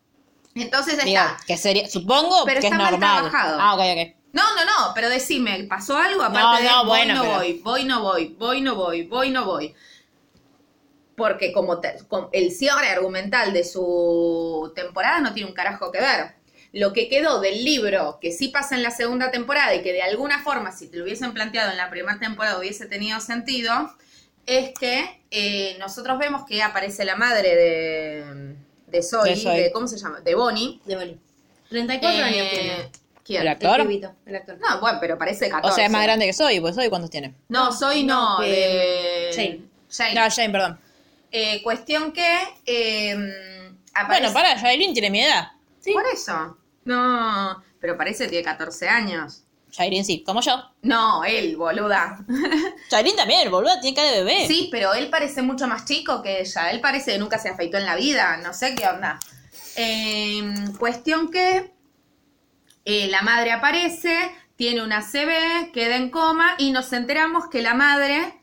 Entonces está. Digo, que sería, supongo Pero que es está mal normal. trabajado. Ah, ok, ok. No, no, no, pero decime, ¿pasó algo? Aparte No, de no, voy, bueno, no pero- voy, voy, no voy, voy, no voy, voy, no voy. Porque como te- el cierre argumental de su temporada no tiene un carajo que ver. Lo que quedó del libro, que sí pasa en la segunda temporada y que de alguna forma, si te lo hubiesen planteado en la primera temporada, hubiese tenido sentido, es que eh, nosotros vemos que aparece la madre de, de Zoe, De Zoe. de- ¿cómo se llama? De Bonnie. De Bonnie. 34 años Eh, tiene. ¿Quién? ¿El actor? pibito, el actor. No, bueno, pero parece 14. O sea, es más grande que soy, pues soy cuántos tiene. No, soy no, No, de... Jane. Jane. No, Jane, perdón. Eh, cuestión que... eh, aparece- Bueno, para, Jailin tiene mi edad. Por eso. No, pero parece que tiene 14 años. Jailin sí, como yo. No, él, boluda. Jailin también, boludo, tiene cara de bebé. Sí, pero él parece mucho más chico que ella. Él parece que nunca se afeitó en la vida. No sé qué onda. Eh, cuestión que eh, la madre aparece, tiene una CB, queda en coma y nos enteramos que la madre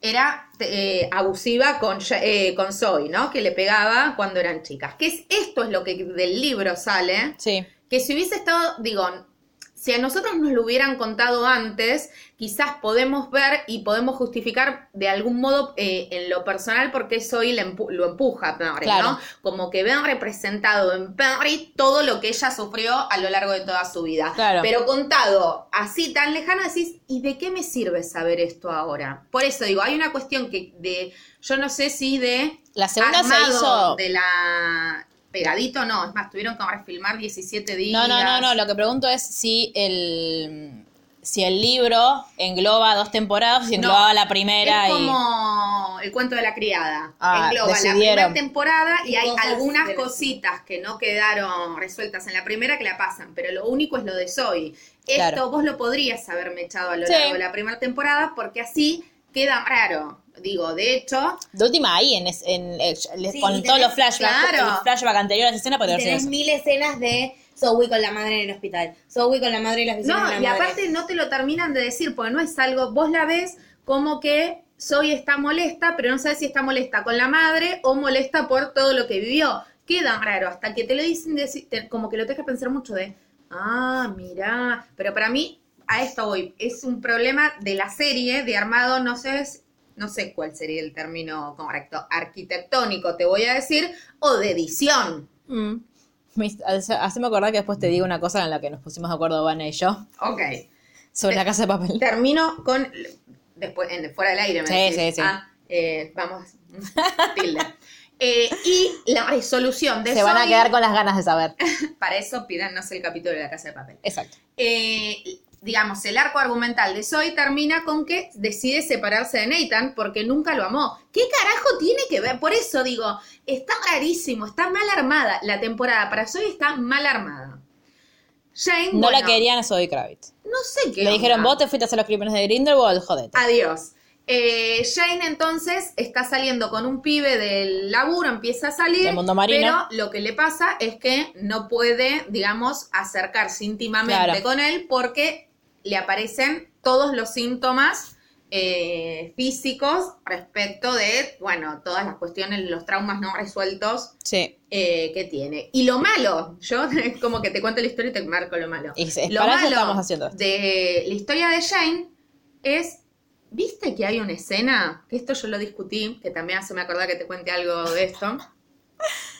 era eh, abusiva con, eh, con Zoe, ¿no? Que le pegaba cuando eran chicas. Que es, esto es lo que del libro sale. Sí. que si hubiese estado, digo, si a nosotros nos lo hubieran contado antes, quizás podemos ver y podemos justificar de algún modo eh, en lo personal por qué Zoe le empu- lo empuja a Perry, Claro. ¿no? Como que ven representado en Perry todo lo que ella sufrió a lo largo de toda su vida. Claro. Pero contado así tan lejano, decís, ¿y de qué me sirve saber esto ahora? Por eso digo, hay una cuestión que de, yo no sé si de La segunda se hizo. de la pegadito no, es más, tuvieron que refilmar 17 días. No, no, no, no. Lo que pregunto es si el si el libro engloba dos temporadas, si englobaba la primera es y. como el cuento de la criada. Ah, Engloba la primera temporada y, Y hay algunas cositas que no quedaron resueltas en la primera que la pasan, pero lo único es lo de Zoe. Esto Claro. vos lo podrías haberme echado a lo Sí. largo de la primera temporada porque así queda raro. Digo, de hecho, De última ahí, en, en- eh, Sí, con todos los flashbacks, claro. el flashback anterior a esa escena, sido eso. mil escenas de Zoe con la madre en el hospital. Zoe con la madre y las visitas No, de la y madre. aparte no te lo terminan de decir, porque no es algo, vos la ves como que Zoe está molesta, pero no sabes si está molesta con la madre o molesta por todo lo que vivió. Queda raro, hasta que te lo dicen, como que lo dejas pensar mucho de, ah, mirá, pero para mí, a esto voy, es un problema de la serie, de armado, no sé, no sé cuál sería el término correcto, arquitectónico, te voy a decir, o de edición. Mm. Me- hace- Haceme acordar que después te digo una cosa en la que nos pusimos de acuerdo Vane y yo Ok. sobre la casa de papel. Termino con. Después, en, fuera del aire, me Sí, decís. sí, sí. Ah, eh, vamos. Tilde. Eh, y la resolución de Se van a quedar con las ganas de saber. Para eso pídanos el capítulo de la casa de papel. Exacto. Eh, digamos, el arco argumental de Zoe termina con que decide separarse de Nathan porque nunca lo amó. ¿Qué carajo tiene que ver? Por eso digo, está rarísimo, está mal armada. La temporada para Zoe está mal armada. Jane, No bueno, la querían a Zoe Kravitz. No sé qué. Le dijeron, vos te fuiste a hacer los crímenes de Grindelwald, jodete. Adiós. Eh, Jane entonces está saliendo con un pibe del laburo, empieza a salir, mundo marino. pero lo que le pasa es que no puede, digamos, acercarse íntimamente Claro. con él porque le aparecen todos los síntomas eh, físicos respecto de, bueno, todas las cuestiones, los traumas no resueltos Sí. eh, que tiene. Y lo malo, yo como que te cuento la historia y te marco lo malo. Es Lo para eso malo estamos haciendo esto. de la historia de Jane es, ¿viste que hay una escena? Que esto yo lo discutí, que también hace me acordar que te cuente algo de esto.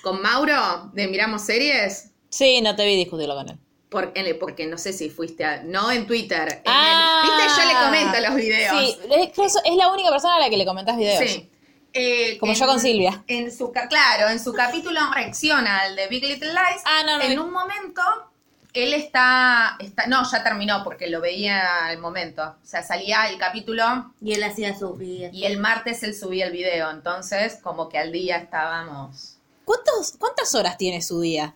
Con Mauro, de Miramos Series, Sí, no te vi discutirlo con él. porque, porque no sé si fuiste a, no en Twitter, en el- Ah. ¿viste? Yo le comento los videos. Sí, es, es la única persona a la que le comentás videos. Sí. Eh, Como en- yo con Silvia. En su, claro, en su capítulo reacciona al de Big Little Lies. Ah, no, no. en un momento, él está, está. No, ya terminó porque lo veía al momento. O sea, salía el capítulo Y él hacía sus videos. y el martes él subía el video. Entonces, como que al día estábamos. ¿Cuántos, ¿Cuántas horas tiene su día?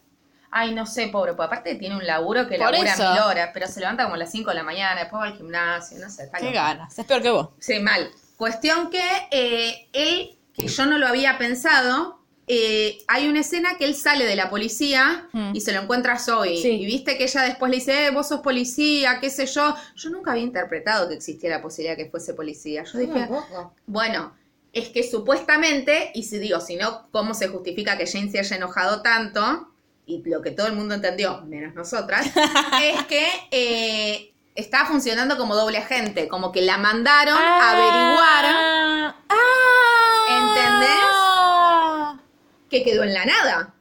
Ay, no sé, pobre, porque aparte tiene un laburo que Por labura eso. mil horas, pero se levanta como a las 5 de la mañana, después va al gimnasio, no sé, está Qué ganas. Es peor que vos. Sí, mal. Cuestión que eh, él, que yo no lo había pensado, eh, hay una escena que él sale de la policía Hmm. y se lo encuentra a Zoe. Sí. Y viste que ella después le dice, eh, vos sos policía, qué sé yo. Yo nunca había interpretado que existía la posibilidad que fuese policía. Yo dije, bueno, es que supuestamente, y si digo, si no, ¿cómo se justifica que Jane se haya enojado tanto? Y lo que todo el mundo entendió, menos nosotras, es que eh, está funcionando como doble agente, como que la mandaron a averiguar ¿Entendés? Que quedó en la nada.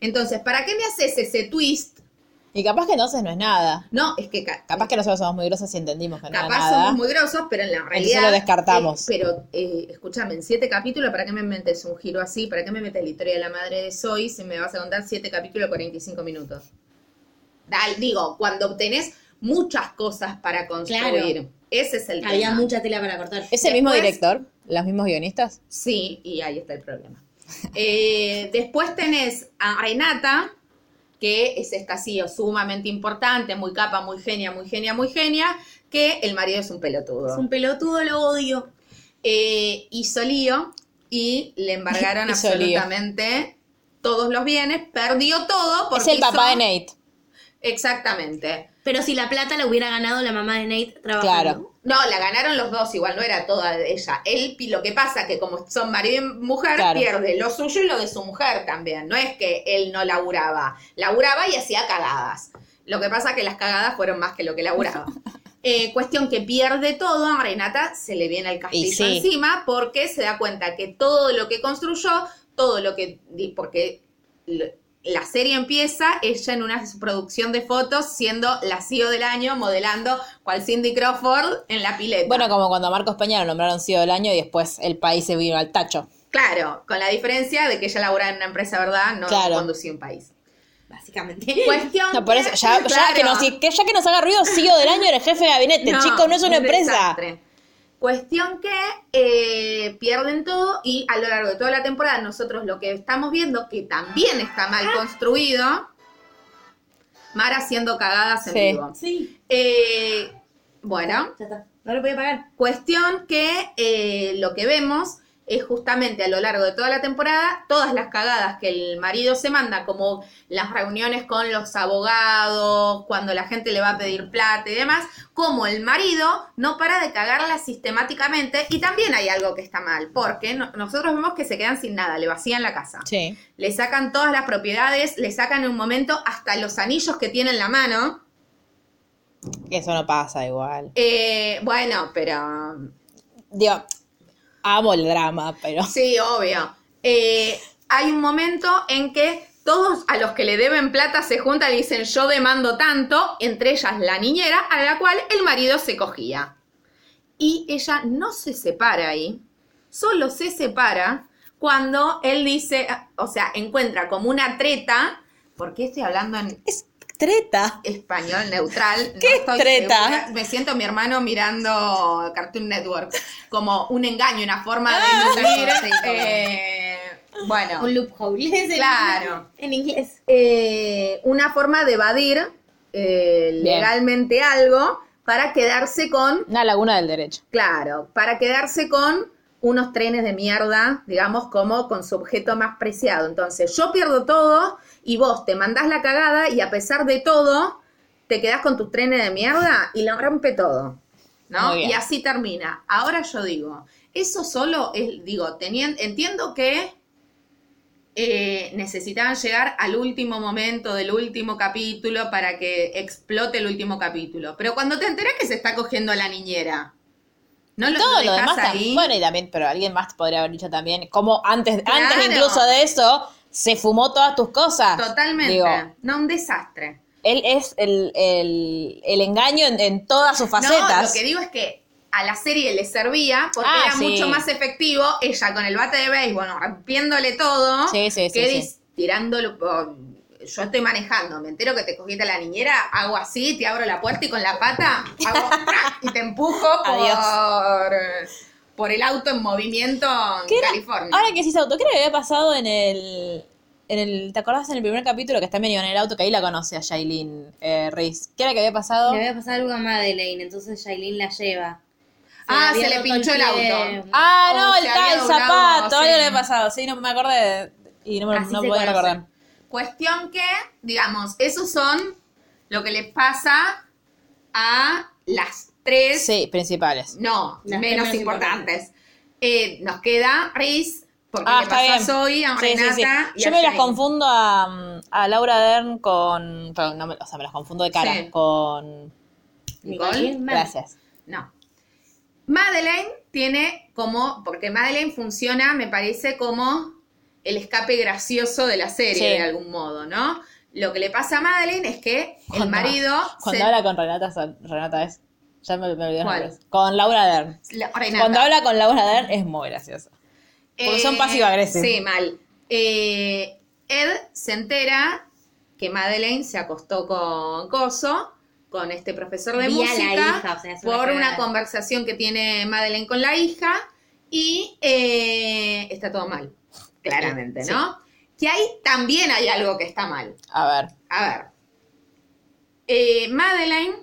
Entonces, ¿para qué me haces ese twist? Y capaz que entonces no es nada. No, es que ca- Capaz que nosotros somos muy grosos y entendimos que no era capaz nada. somos muy grosos, pero en la realidad. lo descartamos. eh, pero, eh, escúchame, en siete capítulos, ¿para qué me metes un giro así? ¿Para qué me metes la historia de la madre de Zoe si me vas a contar siete capítulos 45 minutos? Dal, digo, cuando tenés muchas cosas para construir. Claro. Ese es el Había tema. mucha tela para cortar. ¿Es el mismo director? ¿Los mismos guionistas? Sí, y ahí está el problema. Eh, después tenés a Renata, que es esta CEO sumamente importante, muy capa, muy genia, muy genia, muy genia, que el marido es un pelotudo. Es un pelotudo, lo odio. Eh, hizo lío y le embargaron Hizo lío. absolutamente todos los bienes, perdió todo porque Es el papá de Nate. Exactamente. Pero si la plata la hubiera ganado la mamá de Nate trabajando. Claro. No, la ganaron los dos, igual no era toda de ella. Él, lo que pasa que como son marido y mujer, Claro. pierde lo suyo y lo de su mujer también. No es que él no laburaba. Laburaba y hacía cagadas. Lo que pasa que las cagadas fueron más que lo que laburaba. Eh, cuestión que pierde todo, a Renata se le viene el castillo sí. encima porque se da cuenta que todo lo que construyó, todo lo que... di- porque la serie empieza ella en una producción de fotos siendo la CEO del año, modelando cual Cindy Crawford en la pileta. Bueno, como cuando a Marcos Peña lo nombraron CEO del año y después el país se vino al tacho. Claro, con la diferencia de que ella laburaba en una empresa, ¿verdad? No Claro. conducía un país. Básicamente. Cuestión No, por eso, ya, ya Claro. que nos, que ya que nos haga ruido, CEO del año era el jefe de gabinete. No, Chico, no es una un empresa. desastre. Cuestión que eh, pierden todo y a lo largo de toda la temporada nosotros lo que estamos viendo, que también está mal construido, Mara haciendo cagadas en Sí. vivo. Sí, Eh, bueno, ya está. No lo podía pagar. Cuestión que eh, lo que vemos es justamente a lo largo de toda la temporada todas las cagadas que el marido se manda, como las reuniones con los abogados, cuando la gente le va a pedir plata y demás, como el marido no para de cagarla sistemáticamente y también hay algo que está mal, porque no- nosotros vemos que se quedan sin nada, le vacían la casa. Sí. Le sacan todas las propiedades, le sacan en un momento hasta los anillos que tiene en la mano. Eso no pasa igual. Eh, bueno, pero Digo, amo el drama, pero. Sí, obvio. Eh, hay un momento en que todos a los que le deben plata se juntan y dicen yo demando tanto, entre ellas la niñera, a la cual el marido se cogía. Y ella no se separa ahí, solo se separa cuando él dice, o sea, encuentra como una treta, porque estoy hablando en Es treta. español neutral. no ¿Qué estoy treta? segura. Me siento mi hermano mirando Cartoon Network, como un engaño, una forma de Ah. nutrir. Sí, como- eh, bueno, Un loophole. Claro. En inglés. eh, una forma de evadir eh, legalmente algo para quedarse con, Una laguna del derecho. claro, para quedarse con unos trenes de mierda, digamos, como con su objeto más preciado. Entonces, yo pierdo todo y vos te mandás la cagada y a pesar de todo, te quedás con tus trenes de mierda y lo rompe todo. ¿No? Y así termina. Ahora yo digo, eso solo es, digo, teniendo, entiendo que eh, necesitaban llegar al último momento del último capítulo para que explote el último capítulo. Pero cuando te enterás que se está cogiendo a la niñera, no lo, Todo lo demás ahí. también. Bueno, y también, pero alguien más podría haber dicho también. Como antes, Claro. antes incluso de eso, se fumó todas tus cosas. Totalmente. Digo, no, un desastre. él es el, el, el engaño en, en todas sus No, facetas. lo que digo es que a la serie le servía porque Ah, era sí. mucho más efectivo ella con el bate de béisbol rompiéndole todo Sí, sí, que tirándolo oh, yo estoy manejando me entero que te cogiste a la niñera hago así te abro la puerta y con la pata hago y te empujo Adiós. Por el auto en movimiento en. California Ahora que decís auto, ¿qué era lo que había pasado en el en el, ¿te acordás en el primer capítulo que está medio en el auto que ahí la conoce a Shailene eh, Reese? ¿Qué era que había pasado? Le había pasado algo a Madeleine, entonces Shailene la lleva. Ah, se le pinchó el auto. Ah, no, se el, había ta- el zapato, algo sí. le había pasado. Sí, no me acordé de- y no, me, Así no podía conoce. recordar. Cuestión que, digamos, esos son lo que les pasa a las tres, Sí, principales. no, Las menos importantes. Eh, nos queda Reese, porque Ah, le está pasó a. Zoe, a Sí, sí, sí. Renata y Yo a me las confundo a, a Laura Dern con. perdón, no me- o sea, me las confundo de cara. Sí. Con. Nicole. Gracias. No. Madeleine tiene como, porque Madeleine funciona, me parece, como el escape gracioso de la serie, Sí. de algún modo, ¿no? Lo que le pasa a Madeleine es que el Marido Cuando se- habla con Renata, Renata es. Ya me, me olvidé los ¿Cuál? nombres. Con Laura Dern. la- Renata. Cuando habla con Laura Dern es muy gracioso. Porque son pasivo-agresivos. Sí, mal. Eh, Ed se entera que Madeleine se acostó con Coso, con este profesor de Vía la música, hija, o sea, es una por una cagada. conversación que tiene Madeleine con la hija, y eh, está todo mal, claramente, Sí. ¿no? Que ahí también hay algo que está mal. A ver. A ver. Eh, Madeleine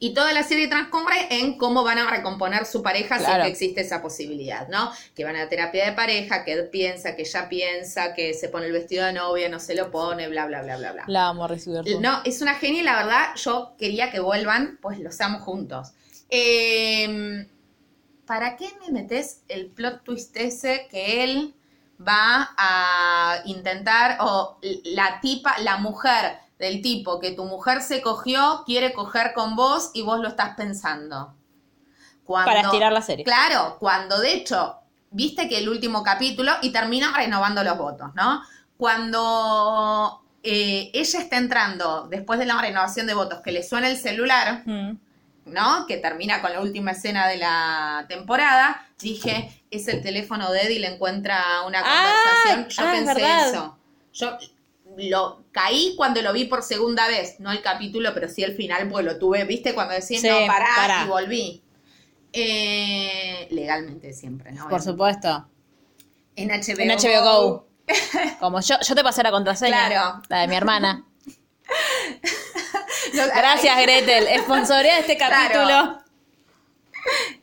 y toda la serie transcurre en cómo van a recomponer su pareja si es que existe esa posibilidad, ¿no? Que van a terapia de pareja, que él piensa, que ella piensa, que se pone el vestido de novia, no se lo pone, bla, bla, bla, bla, bla. La amo, Reese Witherspoon. No, es una genia y la verdad yo quería que vuelvan, pues los amo juntos. Eh, ¿Para qué me metes el plot twist ese que él va a intentar, o la tipa, la mujer del tipo que tu mujer se cogió, quiere coger con vos y vos lo estás pensando? Cuando- Para estirar la serie. Claro, cuando de hecho, viste que el último capítulo y termina renovando los votos, ¿no? Cuando eh, ella está entrando, después de la renovación de votos, que le suena el celular, Mm. ¿no? Que termina con la última escena de la temporada, dije, es el teléfono de Eddie le encuentra una Ah, conversación. Yo ah, es pensé eso. Yo lo caí cuando lo vi por segunda vez, no el capítulo, pero sí el final, porque lo tuve, ¿viste? Cuando decía, Sí, no, pará, pará. y volví. Eh, legalmente siempre, ¿no? Por supuesto. En HBO, En HBO Go. Como yo, yo te pasé la contraseña. Claro. La de mi hermana. Gracias, Gretel. Sponsorea este Claro. capítulo.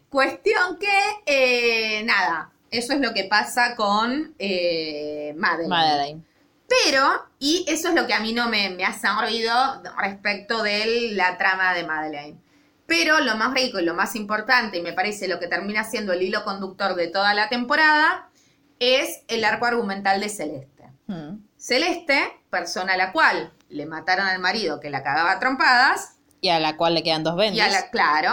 Cuestión que, eh, nada, eso es lo que pasa con eh, Madeleine. Madeleine. Pero, y eso es lo que a mí no me, me hace ruido respecto de la trama de Madeleine. Pero lo más rico y lo más importante, y me parece lo que termina siendo el hilo conductor de toda la temporada, es el arco argumental de Celeste. Mm. Celeste, persona a la cual le mataron al marido que la cagaba a trompadas, Y a la cual le quedan dos y bendes. a la, claro,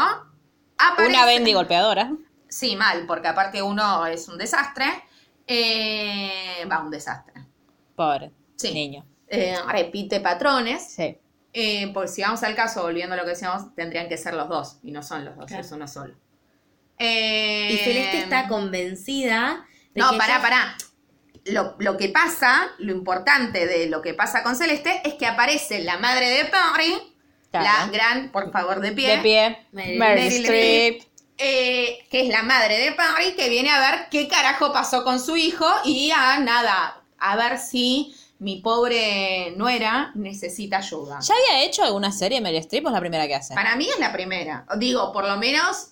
aparece- Una bendy golpeadora. Sí, mal, porque aparte uno es un desastre. Eh, va, un desastre. Pobre. Sí. Niño. Eh, repite patrones. Sí. Eh, porque si vamos al caso, volviendo a lo que decíamos, tendrían que ser los dos. Y no son los dos, Claro. es uno solo. Eh, Y Celeste está convencida de No, que pará, ella- pará. Lo, lo que pasa, lo importante de lo que pasa con Celeste es que aparece la madre de Perry, Claro. la gran, por favor, de pie, De pie. Meryl Streep. eh, que es la madre de Perry, que viene a ver qué carajo pasó con su hijo y a nada, a ver si mi pobre nuera necesita ayuda. ¿Ya había hecho alguna serie Meryl Streep o es la primera que hace? Para mí es la primera. Digo, por lo menos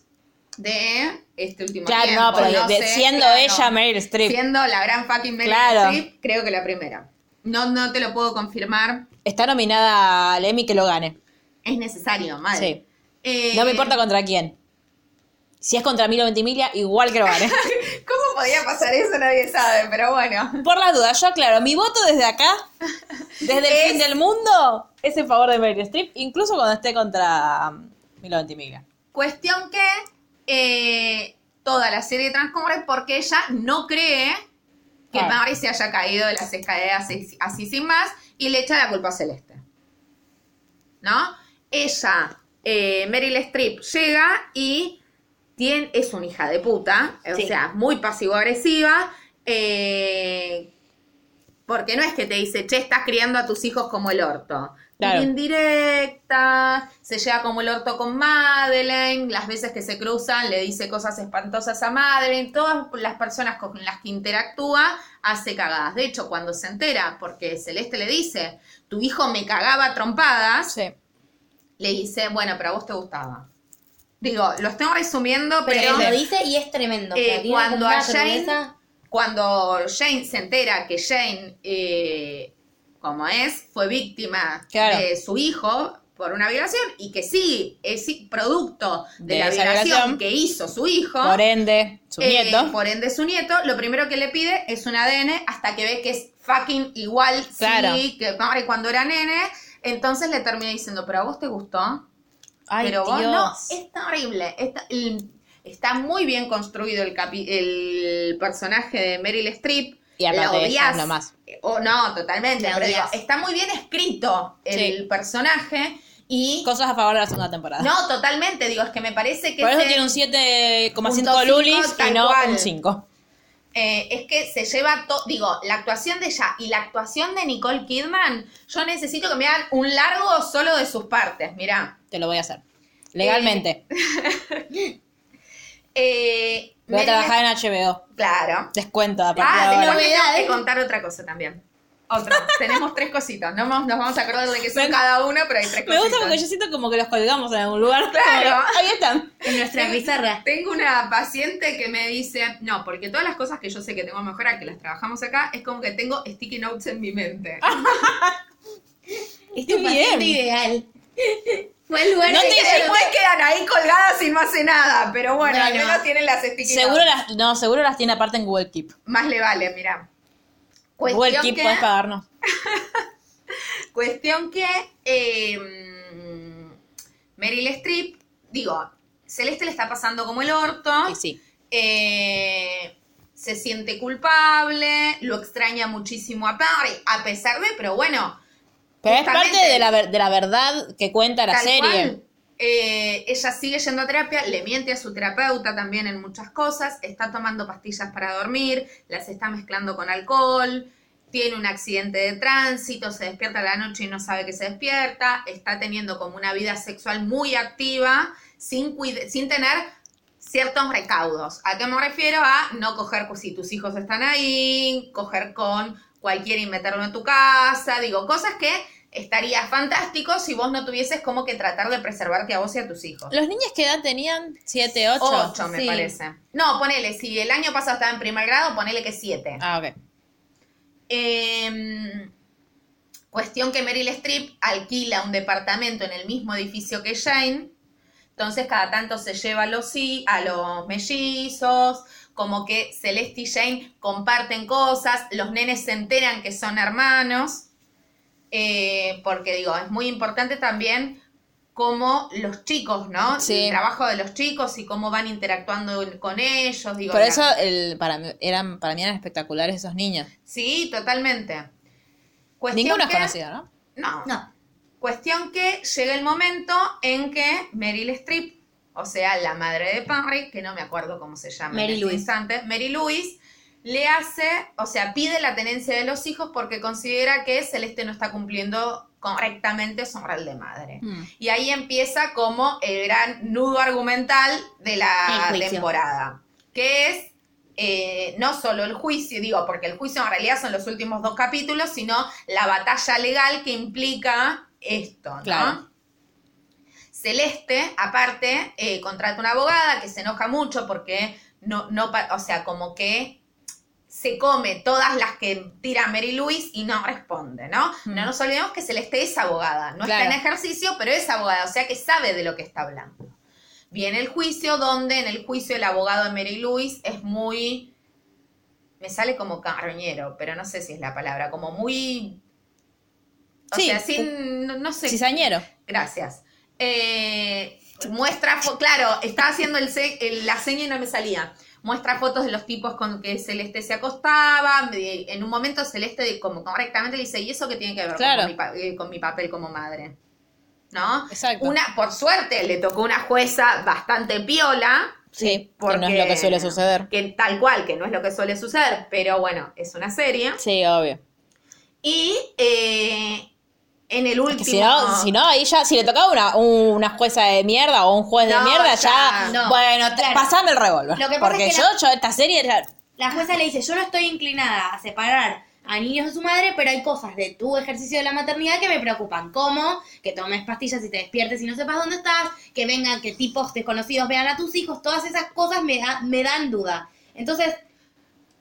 de este último Claro, tiempo. no, pero de- de- sé, siendo claro. ella Meryl Streep. Siendo la gran fucking Meryl Claro. Streep, creo que la primera. No, no te lo puedo confirmar. Está nominada al Emmy que lo gane. Es necesario, madre. Sí. Eh, No me importa contra quién. Si es contra Milo Ventimiglia, igual que lo gane. ¿Cómo podía pasar eso? Nadie sabe, pero bueno. Por las dudas, yo aclaro, mi voto desde acá, desde el Es- fin del mundo, es en favor de Meryl Streep, incluso cuando esté contra um, Milo Ventimiglia. Cuestión que eh, toda la serie transcurre porque ella no cree que Ah. Mary se haya caído de las escaleras así, así sin más y le echa la culpa a Celeste. ¿No? Ella, eh, Meryl Streep, llega y tiene, es una hija de puta, o sea, muy pasivo-agresiva. eh, porque no es que te dice, che, estás criando a tus hijos como el orto. Claro. indirecta, se lleva como el orto con Madeleine, las veces que se cruzan le dice cosas espantosas a Madeleine, todas las personas con las que interactúa hace cagadas. De hecho, cuando se entera, porque Celeste le dice, tu hijo me cagaba trompadas, Sí. le dice, bueno, pero a vos te gustaba. Digo, lo estoy resumiendo, Pero pero... lo dice y es tremendo. Eh, cuando a Jane- cuando Jane se entera que Jane, eh, como es, fue víctima Claro. de su hijo por una violación y que sí, es producto de, De la violación, violación. que hizo su hijo, Por ende, su eh, nieto. por ende su nieto, lo primero que le pide es un ADN hasta que ve que es fucking igual, Claro. sí, que cuando era nene, entonces le termina diciendo, pero a vos te gustó, Ay, pero vos Dios. no, está horrible. Está, está muy bien construido el, capi- el personaje de Meryl Streep. Y la odias. es lo más. O no, totalmente. Pero digo, está muy bien escrito el Sí. personaje. Y. Cosas a favor de la segunda temporada. No, totalmente. Digo, es que me parece que. Por eso tiene un 7,5 punto Lulis y no cual. un 5. eh, es que se lleva todo. Digo, la actuación de ella y la actuación de Nicole Kidman. Yo necesito que me hagan un largo solo de sus partes. Mirá. Te lo voy a hacer. Legalmente. Eh, voy a trabajar en HBO. Claro. Descuento a partir Ah, de ahora. me tengo Novedades. que contar otra cosa también. Otra. Tenemos tres cositas. No nos vamos a acordar de que son Me- cada uno, pero hay tres Me cositas. gusta porque yo siento como que los colgamos en algún lugar. Claro. Que, Ahí están. En nuestra pizarra. Tengo una paciente que me dice, no, porque todas las cosas que yo sé que tengo que mejorar, que las trabajamos acá, es como que tengo sticky notes en mi mente. Es tu paciente ideal. El lugar No te después quedan ahí colgadas y no hace nada, pero bueno, al Bueno. menos tienen las sticky Seguro las, no, seguro las tiene aparte en Google Keep. Más le vale, mira. Google Cuestión Keep que- puedes pagarnos. Cuestión que eh, Meryl Streep, digo, Celeste le está pasando como el orto, sí. eh, se siente culpable, lo extraña muchísimo a Perry, a pesar de, pero bueno, Pero es parte de la, de la verdad que cuenta la serie. cual, eh, ella sigue yendo a terapia, le miente a su terapeuta también en muchas cosas, está tomando pastillas para dormir, las está mezclando con alcohol, tiene un accidente de tránsito, se despierta a la noche y no sabe que se despierta, está teniendo como una vida sexual muy activa, sin, sin tener ciertos recaudos. ¿A qué me refiero? A no coger pues, si tus hijos están ahí, coger con cualquiera y meterlo en tu casa, digo, cosas que estaría fantástico si vos no tuvieses como que tratar de preservarte a vos y a tus hijos. ¿Los niños qué edad tenían? ¿7, 8? Ocho, me sí. parece. No, ponele, si el año pasado estaba en primer grado, ponele que siete. Ah, ok. Eh, cuestión que Meryl Streep alquila un departamento en el mismo edificio que Jane. Entonces cada tanto se lleva a los, a los mellizos, como que Celeste y Jane comparten cosas, los nenes se enteran que son hermanos, eh, porque digo, es muy importante también cómo los chicos, ¿no? Sí. El trabajo de los chicos y cómo van interactuando con ellos. Digo, Por eso el, para, mí, eran, para mí eran espectaculares esos niños. Sí, totalmente. Cuestión Ninguno es que- conocido, ¿no? No. No. Cuestión que llega el momento en que Meryl Streep, o sea, la madre de Perry, que no me acuerdo cómo se llama Mary en este Louise. instante, Mary Louise, le hace, o sea, pide la tenencia de los hijos porque considera que Celeste no está cumpliendo correctamente su rol de madre. Mm. Y ahí empieza como el gran nudo argumental de la temporada, que es eh, no solo el juicio, digo, porque el juicio en realidad son los últimos dos capítulos, sino la batalla legal que implica esto, ¿no? Claro. Celeste, aparte, eh, contrata una abogada que se enoja mucho porque no, no, o sea, como que se come todas las que tira Mary Louise y no responde, ¿no? Mm. No nos olvidemos que Celeste es abogada, no Claro. está en ejercicio, pero es abogada, o sea que sabe de lo que está hablando. Viene el juicio donde en el juicio el abogado de Mary Louise es muy, me sale como carroñero, pero no sé si es la palabra, como muy, o Sí. sea, sin, no, no sé, Cizañero. Gracias. Eh, muestra, claro, estaba haciendo el se- el- la seña y no me salía. Muestra fotos de los tipos con que Celeste se acostaba. En un momento Celeste, como correctamente, le dice, ¿y eso qué tiene que ver Claro. con, mi, pa- eh, con mi papel como madre? ¿No? Exacto. Una, por suerte, le tocó una jueza bastante piola. Sí, porque- que no es lo que suele suceder. Que tal cual, que no es lo que suele suceder, pero bueno, es una serie. Sí, obvio. Y eh, En el último. si no, si no, ahí ya, si le tocaba una, una jueza de mierda o un juez de mierda, ya, ya, no. bueno, Claro. pasame el revólver. Lo que pasa Porque es que yo, la- yo esta serie ya- La jueza le dice, yo no estoy inclinada a separar a niños de su madre, pero hay cosas de tu ejercicio de la maternidad que me preocupan, como que tomes pastillas y te despiertes y no sepas dónde estás, que vengan, que tipos desconocidos vean a tus hijos, todas esas cosas me, da- me dan duda. Entonces,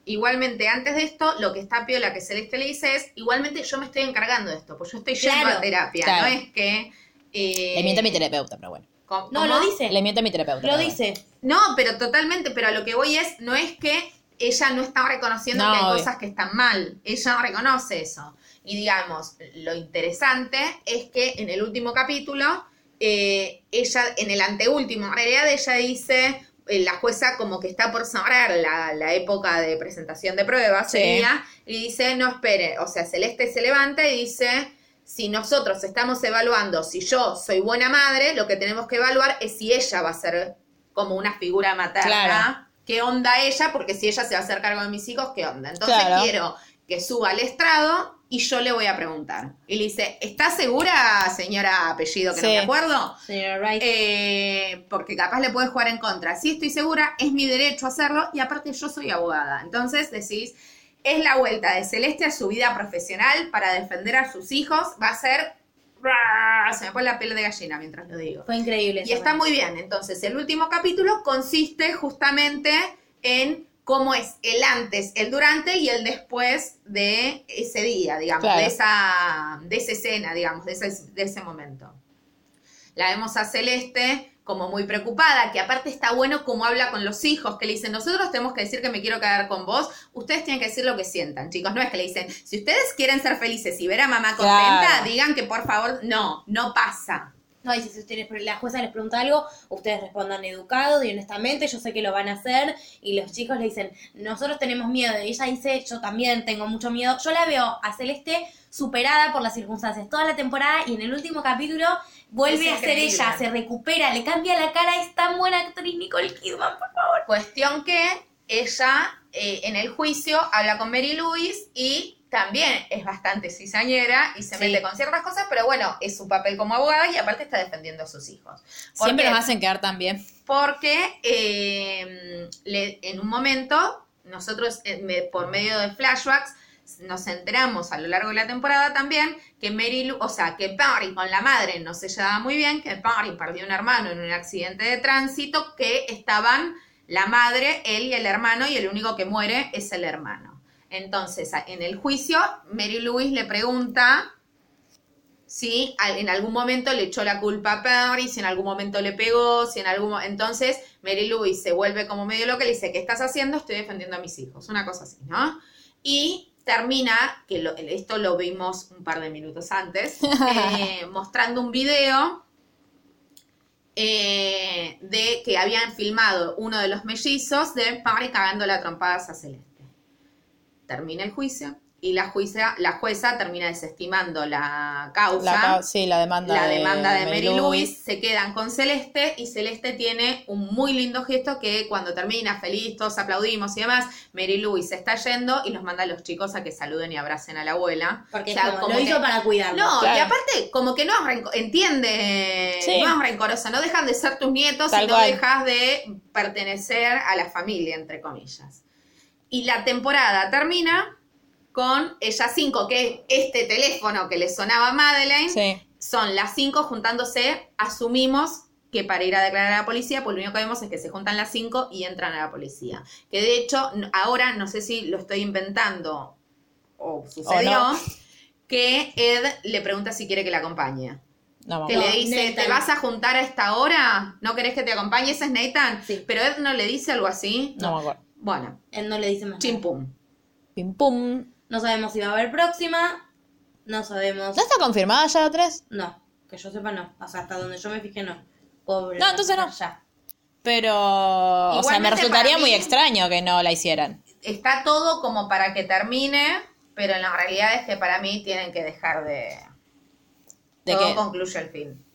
Igualmente, antes de esto, lo que está piola que Celeste le dice es, igualmente yo me estoy encargando de esto, pues yo estoy yendo Claro. a terapia, Claro. no es que... eh, le miente a mi terapeuta, pero bueno. ¿cómo- no, cómo? lo dice. Le miente a mi terapeuta. Lo pero bueno. dice. No, pero totalmente, pero a lo que voy es, no es que ella no está reconociendo No, que hay obvio. cosas que están mal, ella no reconoce eso. Y digamos, lo interesante es que en el último capítulo, eh, ella, en el anteúltimo, en realidad ella dice, la jueza como que está por cerrar la, la época de presentación de pruebas, Sí. sería, y dice, no espere, o sea, Celeste se levanta y dice, si nosotros estamos evaluando si yo soy buena madre, lo que tenemos que evaluar es si ella va a ser como una figura materna. Claro. ¿Qué onda ella? Porque si ella se va a hacer cargo de mis hijos, ¿qué onda? Entonces Claro. quiero que suba al estrado y yo le voy a preguntar. Y le dice, ¿está segura, señora apellido que no me acuerdo? Señora Wright. Eh, porque capaz le puede jugar en contra. Sí, estoy segura, es mi derecho hacerlo y aparte yo soy abogada. Entonces decís, es la vuelta de Celeste a su vida profesional para defender a sus hijos. Va a ser... Se me pone la piel de gallina mientras lo digo. Fue increíble. Y está muy bien. Entonces, el último capítulo consiste justamente en cómo es el antes, el durante y el después de ese día, digamos, Claro. de, esa, de esa escena, digamos, de ese, de ese momento. La vemos a Celeste como muy preocupada, que aparte está bueno como habla con los hijos, que le dicen, nosotros tenemos que decir que me quiero quedar con vos, ustedes tienen que decir lo que sientan, chicos, no es que le dicen, si ustedes quieren ser felices y ver a mamá contenta, Claro. digan que por favor, no, no pasa. No, dice, si ustedes, la jueza les pregunta algo, ustedes respondan educados y honestamente, yo sé que lo van a hacer, y los chicos le dicen, nosotros tenemos miedo, y ella dice, yo también tengo mucho miedo. Yo la veo a Celeste superada por las circunstancias toda la temporada, y en el último capítulo vuelve a ser ella, se recupera, le cambia la cara, es tan buena actriz Nicole Kidman, por favor. Cuestión que ella eh, en el juicio habla con Mary Louise y también es bastante cizañera y se Sí. mete con ciertas cosas, pero bueno, es su papel como abogada y aparte está defendiendo a sus hijos. ¿Por Siempre nos hacen quedar tan bien. Porque eh, le- en un momento, nosotros eh, me- por medio de flashbacks, nos enteramos a lo largo de la temporada también que Mary Lou, o sea, que Barry con la madre no se llevaba muy bien, que Barry perdió un hermano en un accidente de tránsito, que estaban la madre, él y el hermano, y el único que muere es el hermano. Entonces, en el juicio, Mary Louise le pregunta si en algún momento le echó la culpa a Perry, si en algún momento le pegó, si en algún entonces Mary Louise se vuelve como medio loca y le dice, ¿qué estás haciendo? Estoy defendiendo a mis hijos, una cosa así, ¿no? Y termina, que lo- esto lo vimos un par de minutos antes, eh, mostrando un video eh, de que habían filmado uno de los mellizos de Perry cagando la trompadas a Celeste. Termina el juicio y la, juicia, la jueza termina desestimando la causa La, sí, la demanda la de, demanda de Mary Lou. Louise, se quedan con Celeste y Celeste tiene un muy lindo gesto que cuando termina feliz, todos aplaudimos y demás, Mary Louise se está yendo y los manda a los chicos a que saluden y abracen a la abuela. Porque O sea, como, como lo que- hizo para cuidarlo. No, Claro. y aparte, como que no entiende, Sí. no es rencorosa, no dejan de ser tus nietos Tal y no cual. dejas de pertenecer a la familia, entre comillas. Y la temporada termina con ellas cinco, que este teléfono que le sonaba a Madeleine, Sí. son las cinco juntándose, asumimos que para ir a declarar a la policía, pues lo único que vemos es que se juntan las cinco y entran a la policía. Que de hecho, ahora no sé si lo estoy inventando o sucedió, O no. que Ed le pregunta si quiere que la acompañe. No, Que le dice, Nathan. ¿te vas a juntar a esta hora? ¿No querés que te acompañe? ¿Ese es Nathan? Sí. Pero Ed no le dice algo así. No me acuerdo. Bueno, Él no le dice más. nada. chimpum. Pim pum. No sabemos si va a haber próxima. No sabemos. ¿No está confirmada ya la 3? No, que yo sepa no. O sea, hasta donde yo me fijé no. Pobre. No, entonces no. Ya. Pero. o sea, me resultaría muy extraño que no la hicieran. Está todo como para que termine, pero la realidad es que para mí tienen que dejar de... De todo que, concluye el fin.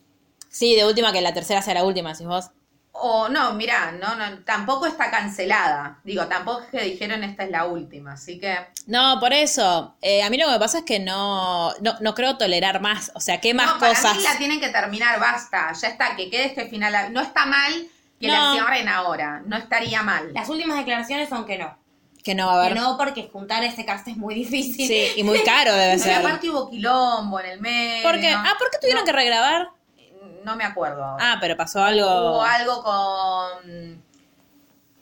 sí, de última que la tercera sea la última, decís vos. O no, mirá, no, no, tampoco está cancelada. Digo, tampoco es que dijeron esta es la última, así que. No, por eso. Eh, a mí lo que me pasa es que no, no, no creo tolerar más. O sea, ¿qué más no, para cosas? mí la tienen que terminar, basta. Ya está, que quede este final. No está mal que No. la cierren ahora. No estaría mal. Las últimas declaraciones son que no. Que no va a Que haber. no, porque juntar ese cast es muy difícil. Sí, y muy caro debe Y ser. aparte hubo quilombo en el medio. ¿Por qué? Ah, ¿por qué tuvieron No. que regrabar? No me acuerdo. ahora. Ah, pero pasó algo. Hubo algo con,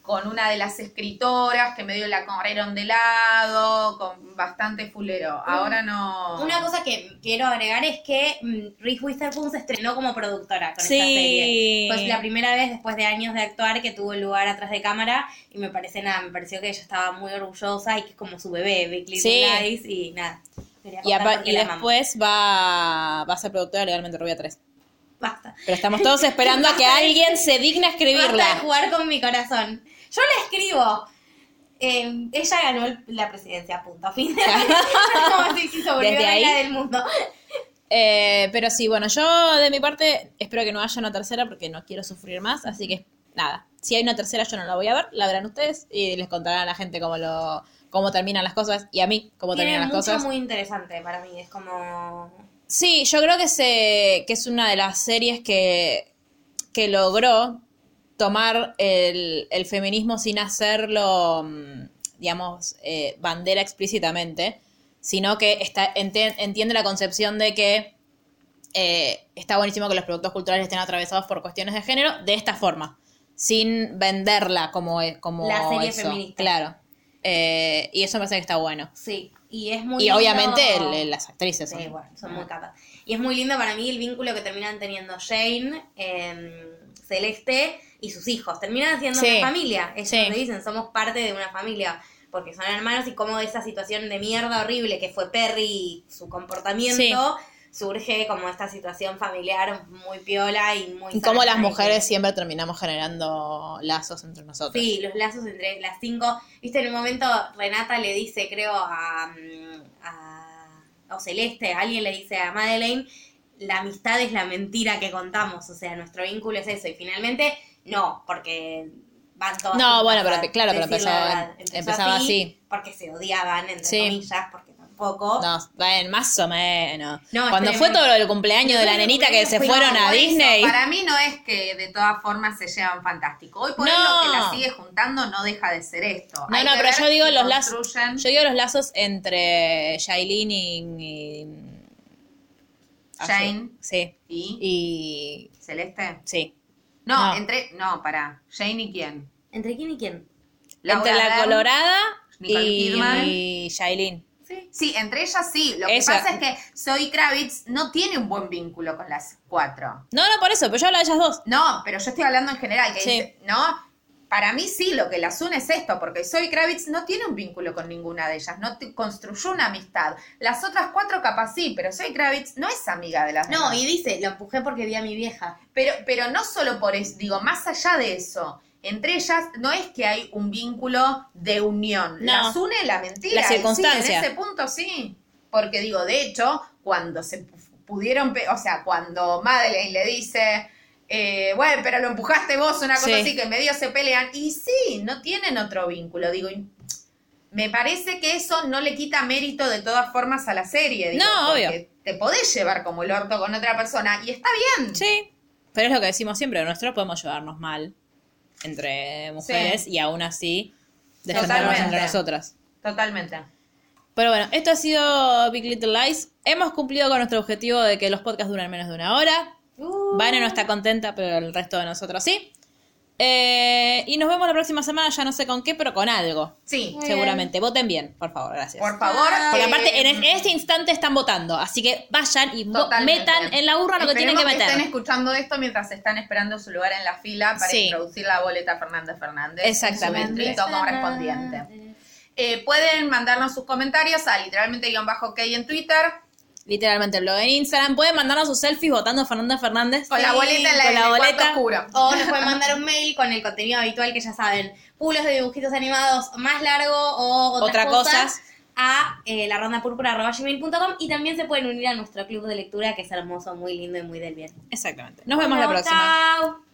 con una de las escritoras que medio la corrieron de lado, con bastante fulero. Ahora no. Una cosa que quiero agregar es que mm, Reese Witherspoon se estrenó como productora con Sí. esta serie. Fue la primera vez después de años de actuar que tuvo lugar atrás de cámara y me parece nada, me pareció que ella estaba muy orgullosa y que es como su bebé, Big Little Sí. Lies y nada. Y, y después va, va a ser productora Legalmente Rubia 3. Basta. Pero estamos todos esperando a que alguien se digne a Basta de escribirla. jugar con mi corazón. Yo la escribo. Eh, ella ganó la presidencia, punto. Fin de como si Desde ahí. del mundo. Eh, pero sí, bueno, yo de mi parte espero que no haya una tercera porque no quiero sufrir más. Así que nada, si hay una tercera yo no la voy a ver, la verán ustedes y les contarán a la gente cómo lo cómo terminan las cosas y a mí cómo Tiene terminan las mucho cosas. muy interesante para mí. Es como. Sí, yo creo que, se, que es una de las series que, que logró tomar el, el feminismo sin hacerlo, mm, digamos, eh, bandera explícitamente, sino que está, ente- entiende la concepción de que eh, está buenísimo que los productos culturales estén atravesados por cuestiones de género de esta forma, sin venderla como, e- como La serie eso. feminista. Claro. Eh, y eso me parece que está bueno. Sí. Y es muy Y lindo- obviamente el- el- las actrices. Sí, son- bueno, son muy capas. Y es muy lindo para mí el vínculo que terminan teniendo Jane, eh, Celeste y sus hijos. Terminan siendo Sí. una familia. Ellos Sí. le dicen, somos parte de una familia. Porque son hermanos y como de esa situación de mierda horrible que fue Perry y su comportamiento, surge como esta situación familiar muy piola y muy... Y cómo las mujeres siempre terminamos generando lazos entre nosotros. Sí, los lazos entre las cinco. Viste, en un momento Renata le dice, creo, a, mm, a, o Celeste, alguien le dice a Madeleine, la amistad es la mentira que contamos, o sea, nuestro vínculo es eso. Y finalmente, no, porque van todas. No, bueno, pero claro, pero empezaba- así. Porque se odiaban, entre Sí. comillas, porque No, bueno, más o menos. No, Cuando fue todo lo del cumpleaños de la nenita que se fueron a eso, Disney. para mí no es que de todas formas se llevan fantástico. Hoy por hoy No. lo que la sigue juntando no deja de ser esto. No, Hay no, pero yo digo si los lazos. Yo digo los lazos entre Shailene y. y- Jane. Sí. ¿Y? Y. ¿Celeste? Sí. No, No. entre. No, para. ¿Jane y quién? ¿Entre quién y quién? Laura entre la colorada Nicole y, Kidman. y Shailene. Sí. Sí, entre ellas sí. Lo que pasa es que Zoe Kravitz no tiene un buen vínculo con las cuatro. No, no, por eso, pero yo hablo de ellas dos. No, pero yo estoy hablando en general, que Sí. dice, ¿no? Para mí sí, lo que las une es esto, porque Zoe Kravitz no tiene un vínculo con ninguna de ellas, no te- construyó una amistad. Las otras cuatro capaz sí, pero Zoe Kravitz no es amiga de las No, demás. y dice, lo empujé porque vi a mi vieja. Pero, pero no solo por eso, digo, más allá de eso, entre ellas no es que hay un vínculo de unión, No. las une la mentira. La y sí, circunstancia. en ese punto sí, porque digo, de hecho, cuando se pu- pudieron, o sea, cuando Madeleine le dice, eh, bueno, pero lo empujaste vos, una cosa Sí. así, que medio se pelean, y sí, no tienen otro vínculo, digo, me parece que eso no le quita mérito de todas formas a la serie, digo, No, porque obvio. te podés llevar como el orto con otra persona, y está bien. Sí. Pero es lo que decimos siempre, nosotros podemos llevarnos mal entre mujeres Sí. y aún así defendernos entre nosotras. Totalmente. Pero bueno, esto ha sido Big Little Lies. Hemos cumplido con nuestro objetivo de que los podcasts duren menos de una hora. Uh. Vane no está contenta, pero el resto de nosotros sí. Eh, y nos vemos la próxima semana, ya no sé con qué, pero con algo. Sí, seguramente. Voten bien, por favor, gracias. por favor. Porque eh, aparte, en, este instante están votando, así que vayan y metan en la urna lo que tienen que meter. estén escuchando esto mientras están esperando su lugar en la fila para Sí. introducir la boleta Fernández Fernández. Exactamente. En su metrito correspondiente. Eh, pueden mandarnos sus comentarios a literalmente guion bajo K en Twitter Literalmente el blog en Instagram. Pueden mandarnos sus selfies votando a Fernanda Fernández. con la boleta en la, con la boleta. oscuro. O nos pueden mandar un mail con el contenido habitual que ya saben. Pulos de dibujitos animados más largo o otras Otra cosas. cosas. A eh, la ronda púrpura.gmail.com y también se pueden unir a nuestro club de lectura que es hermoso, muy lindo y muy del bien. Exactamente. Nos vemos la próxima. Chao.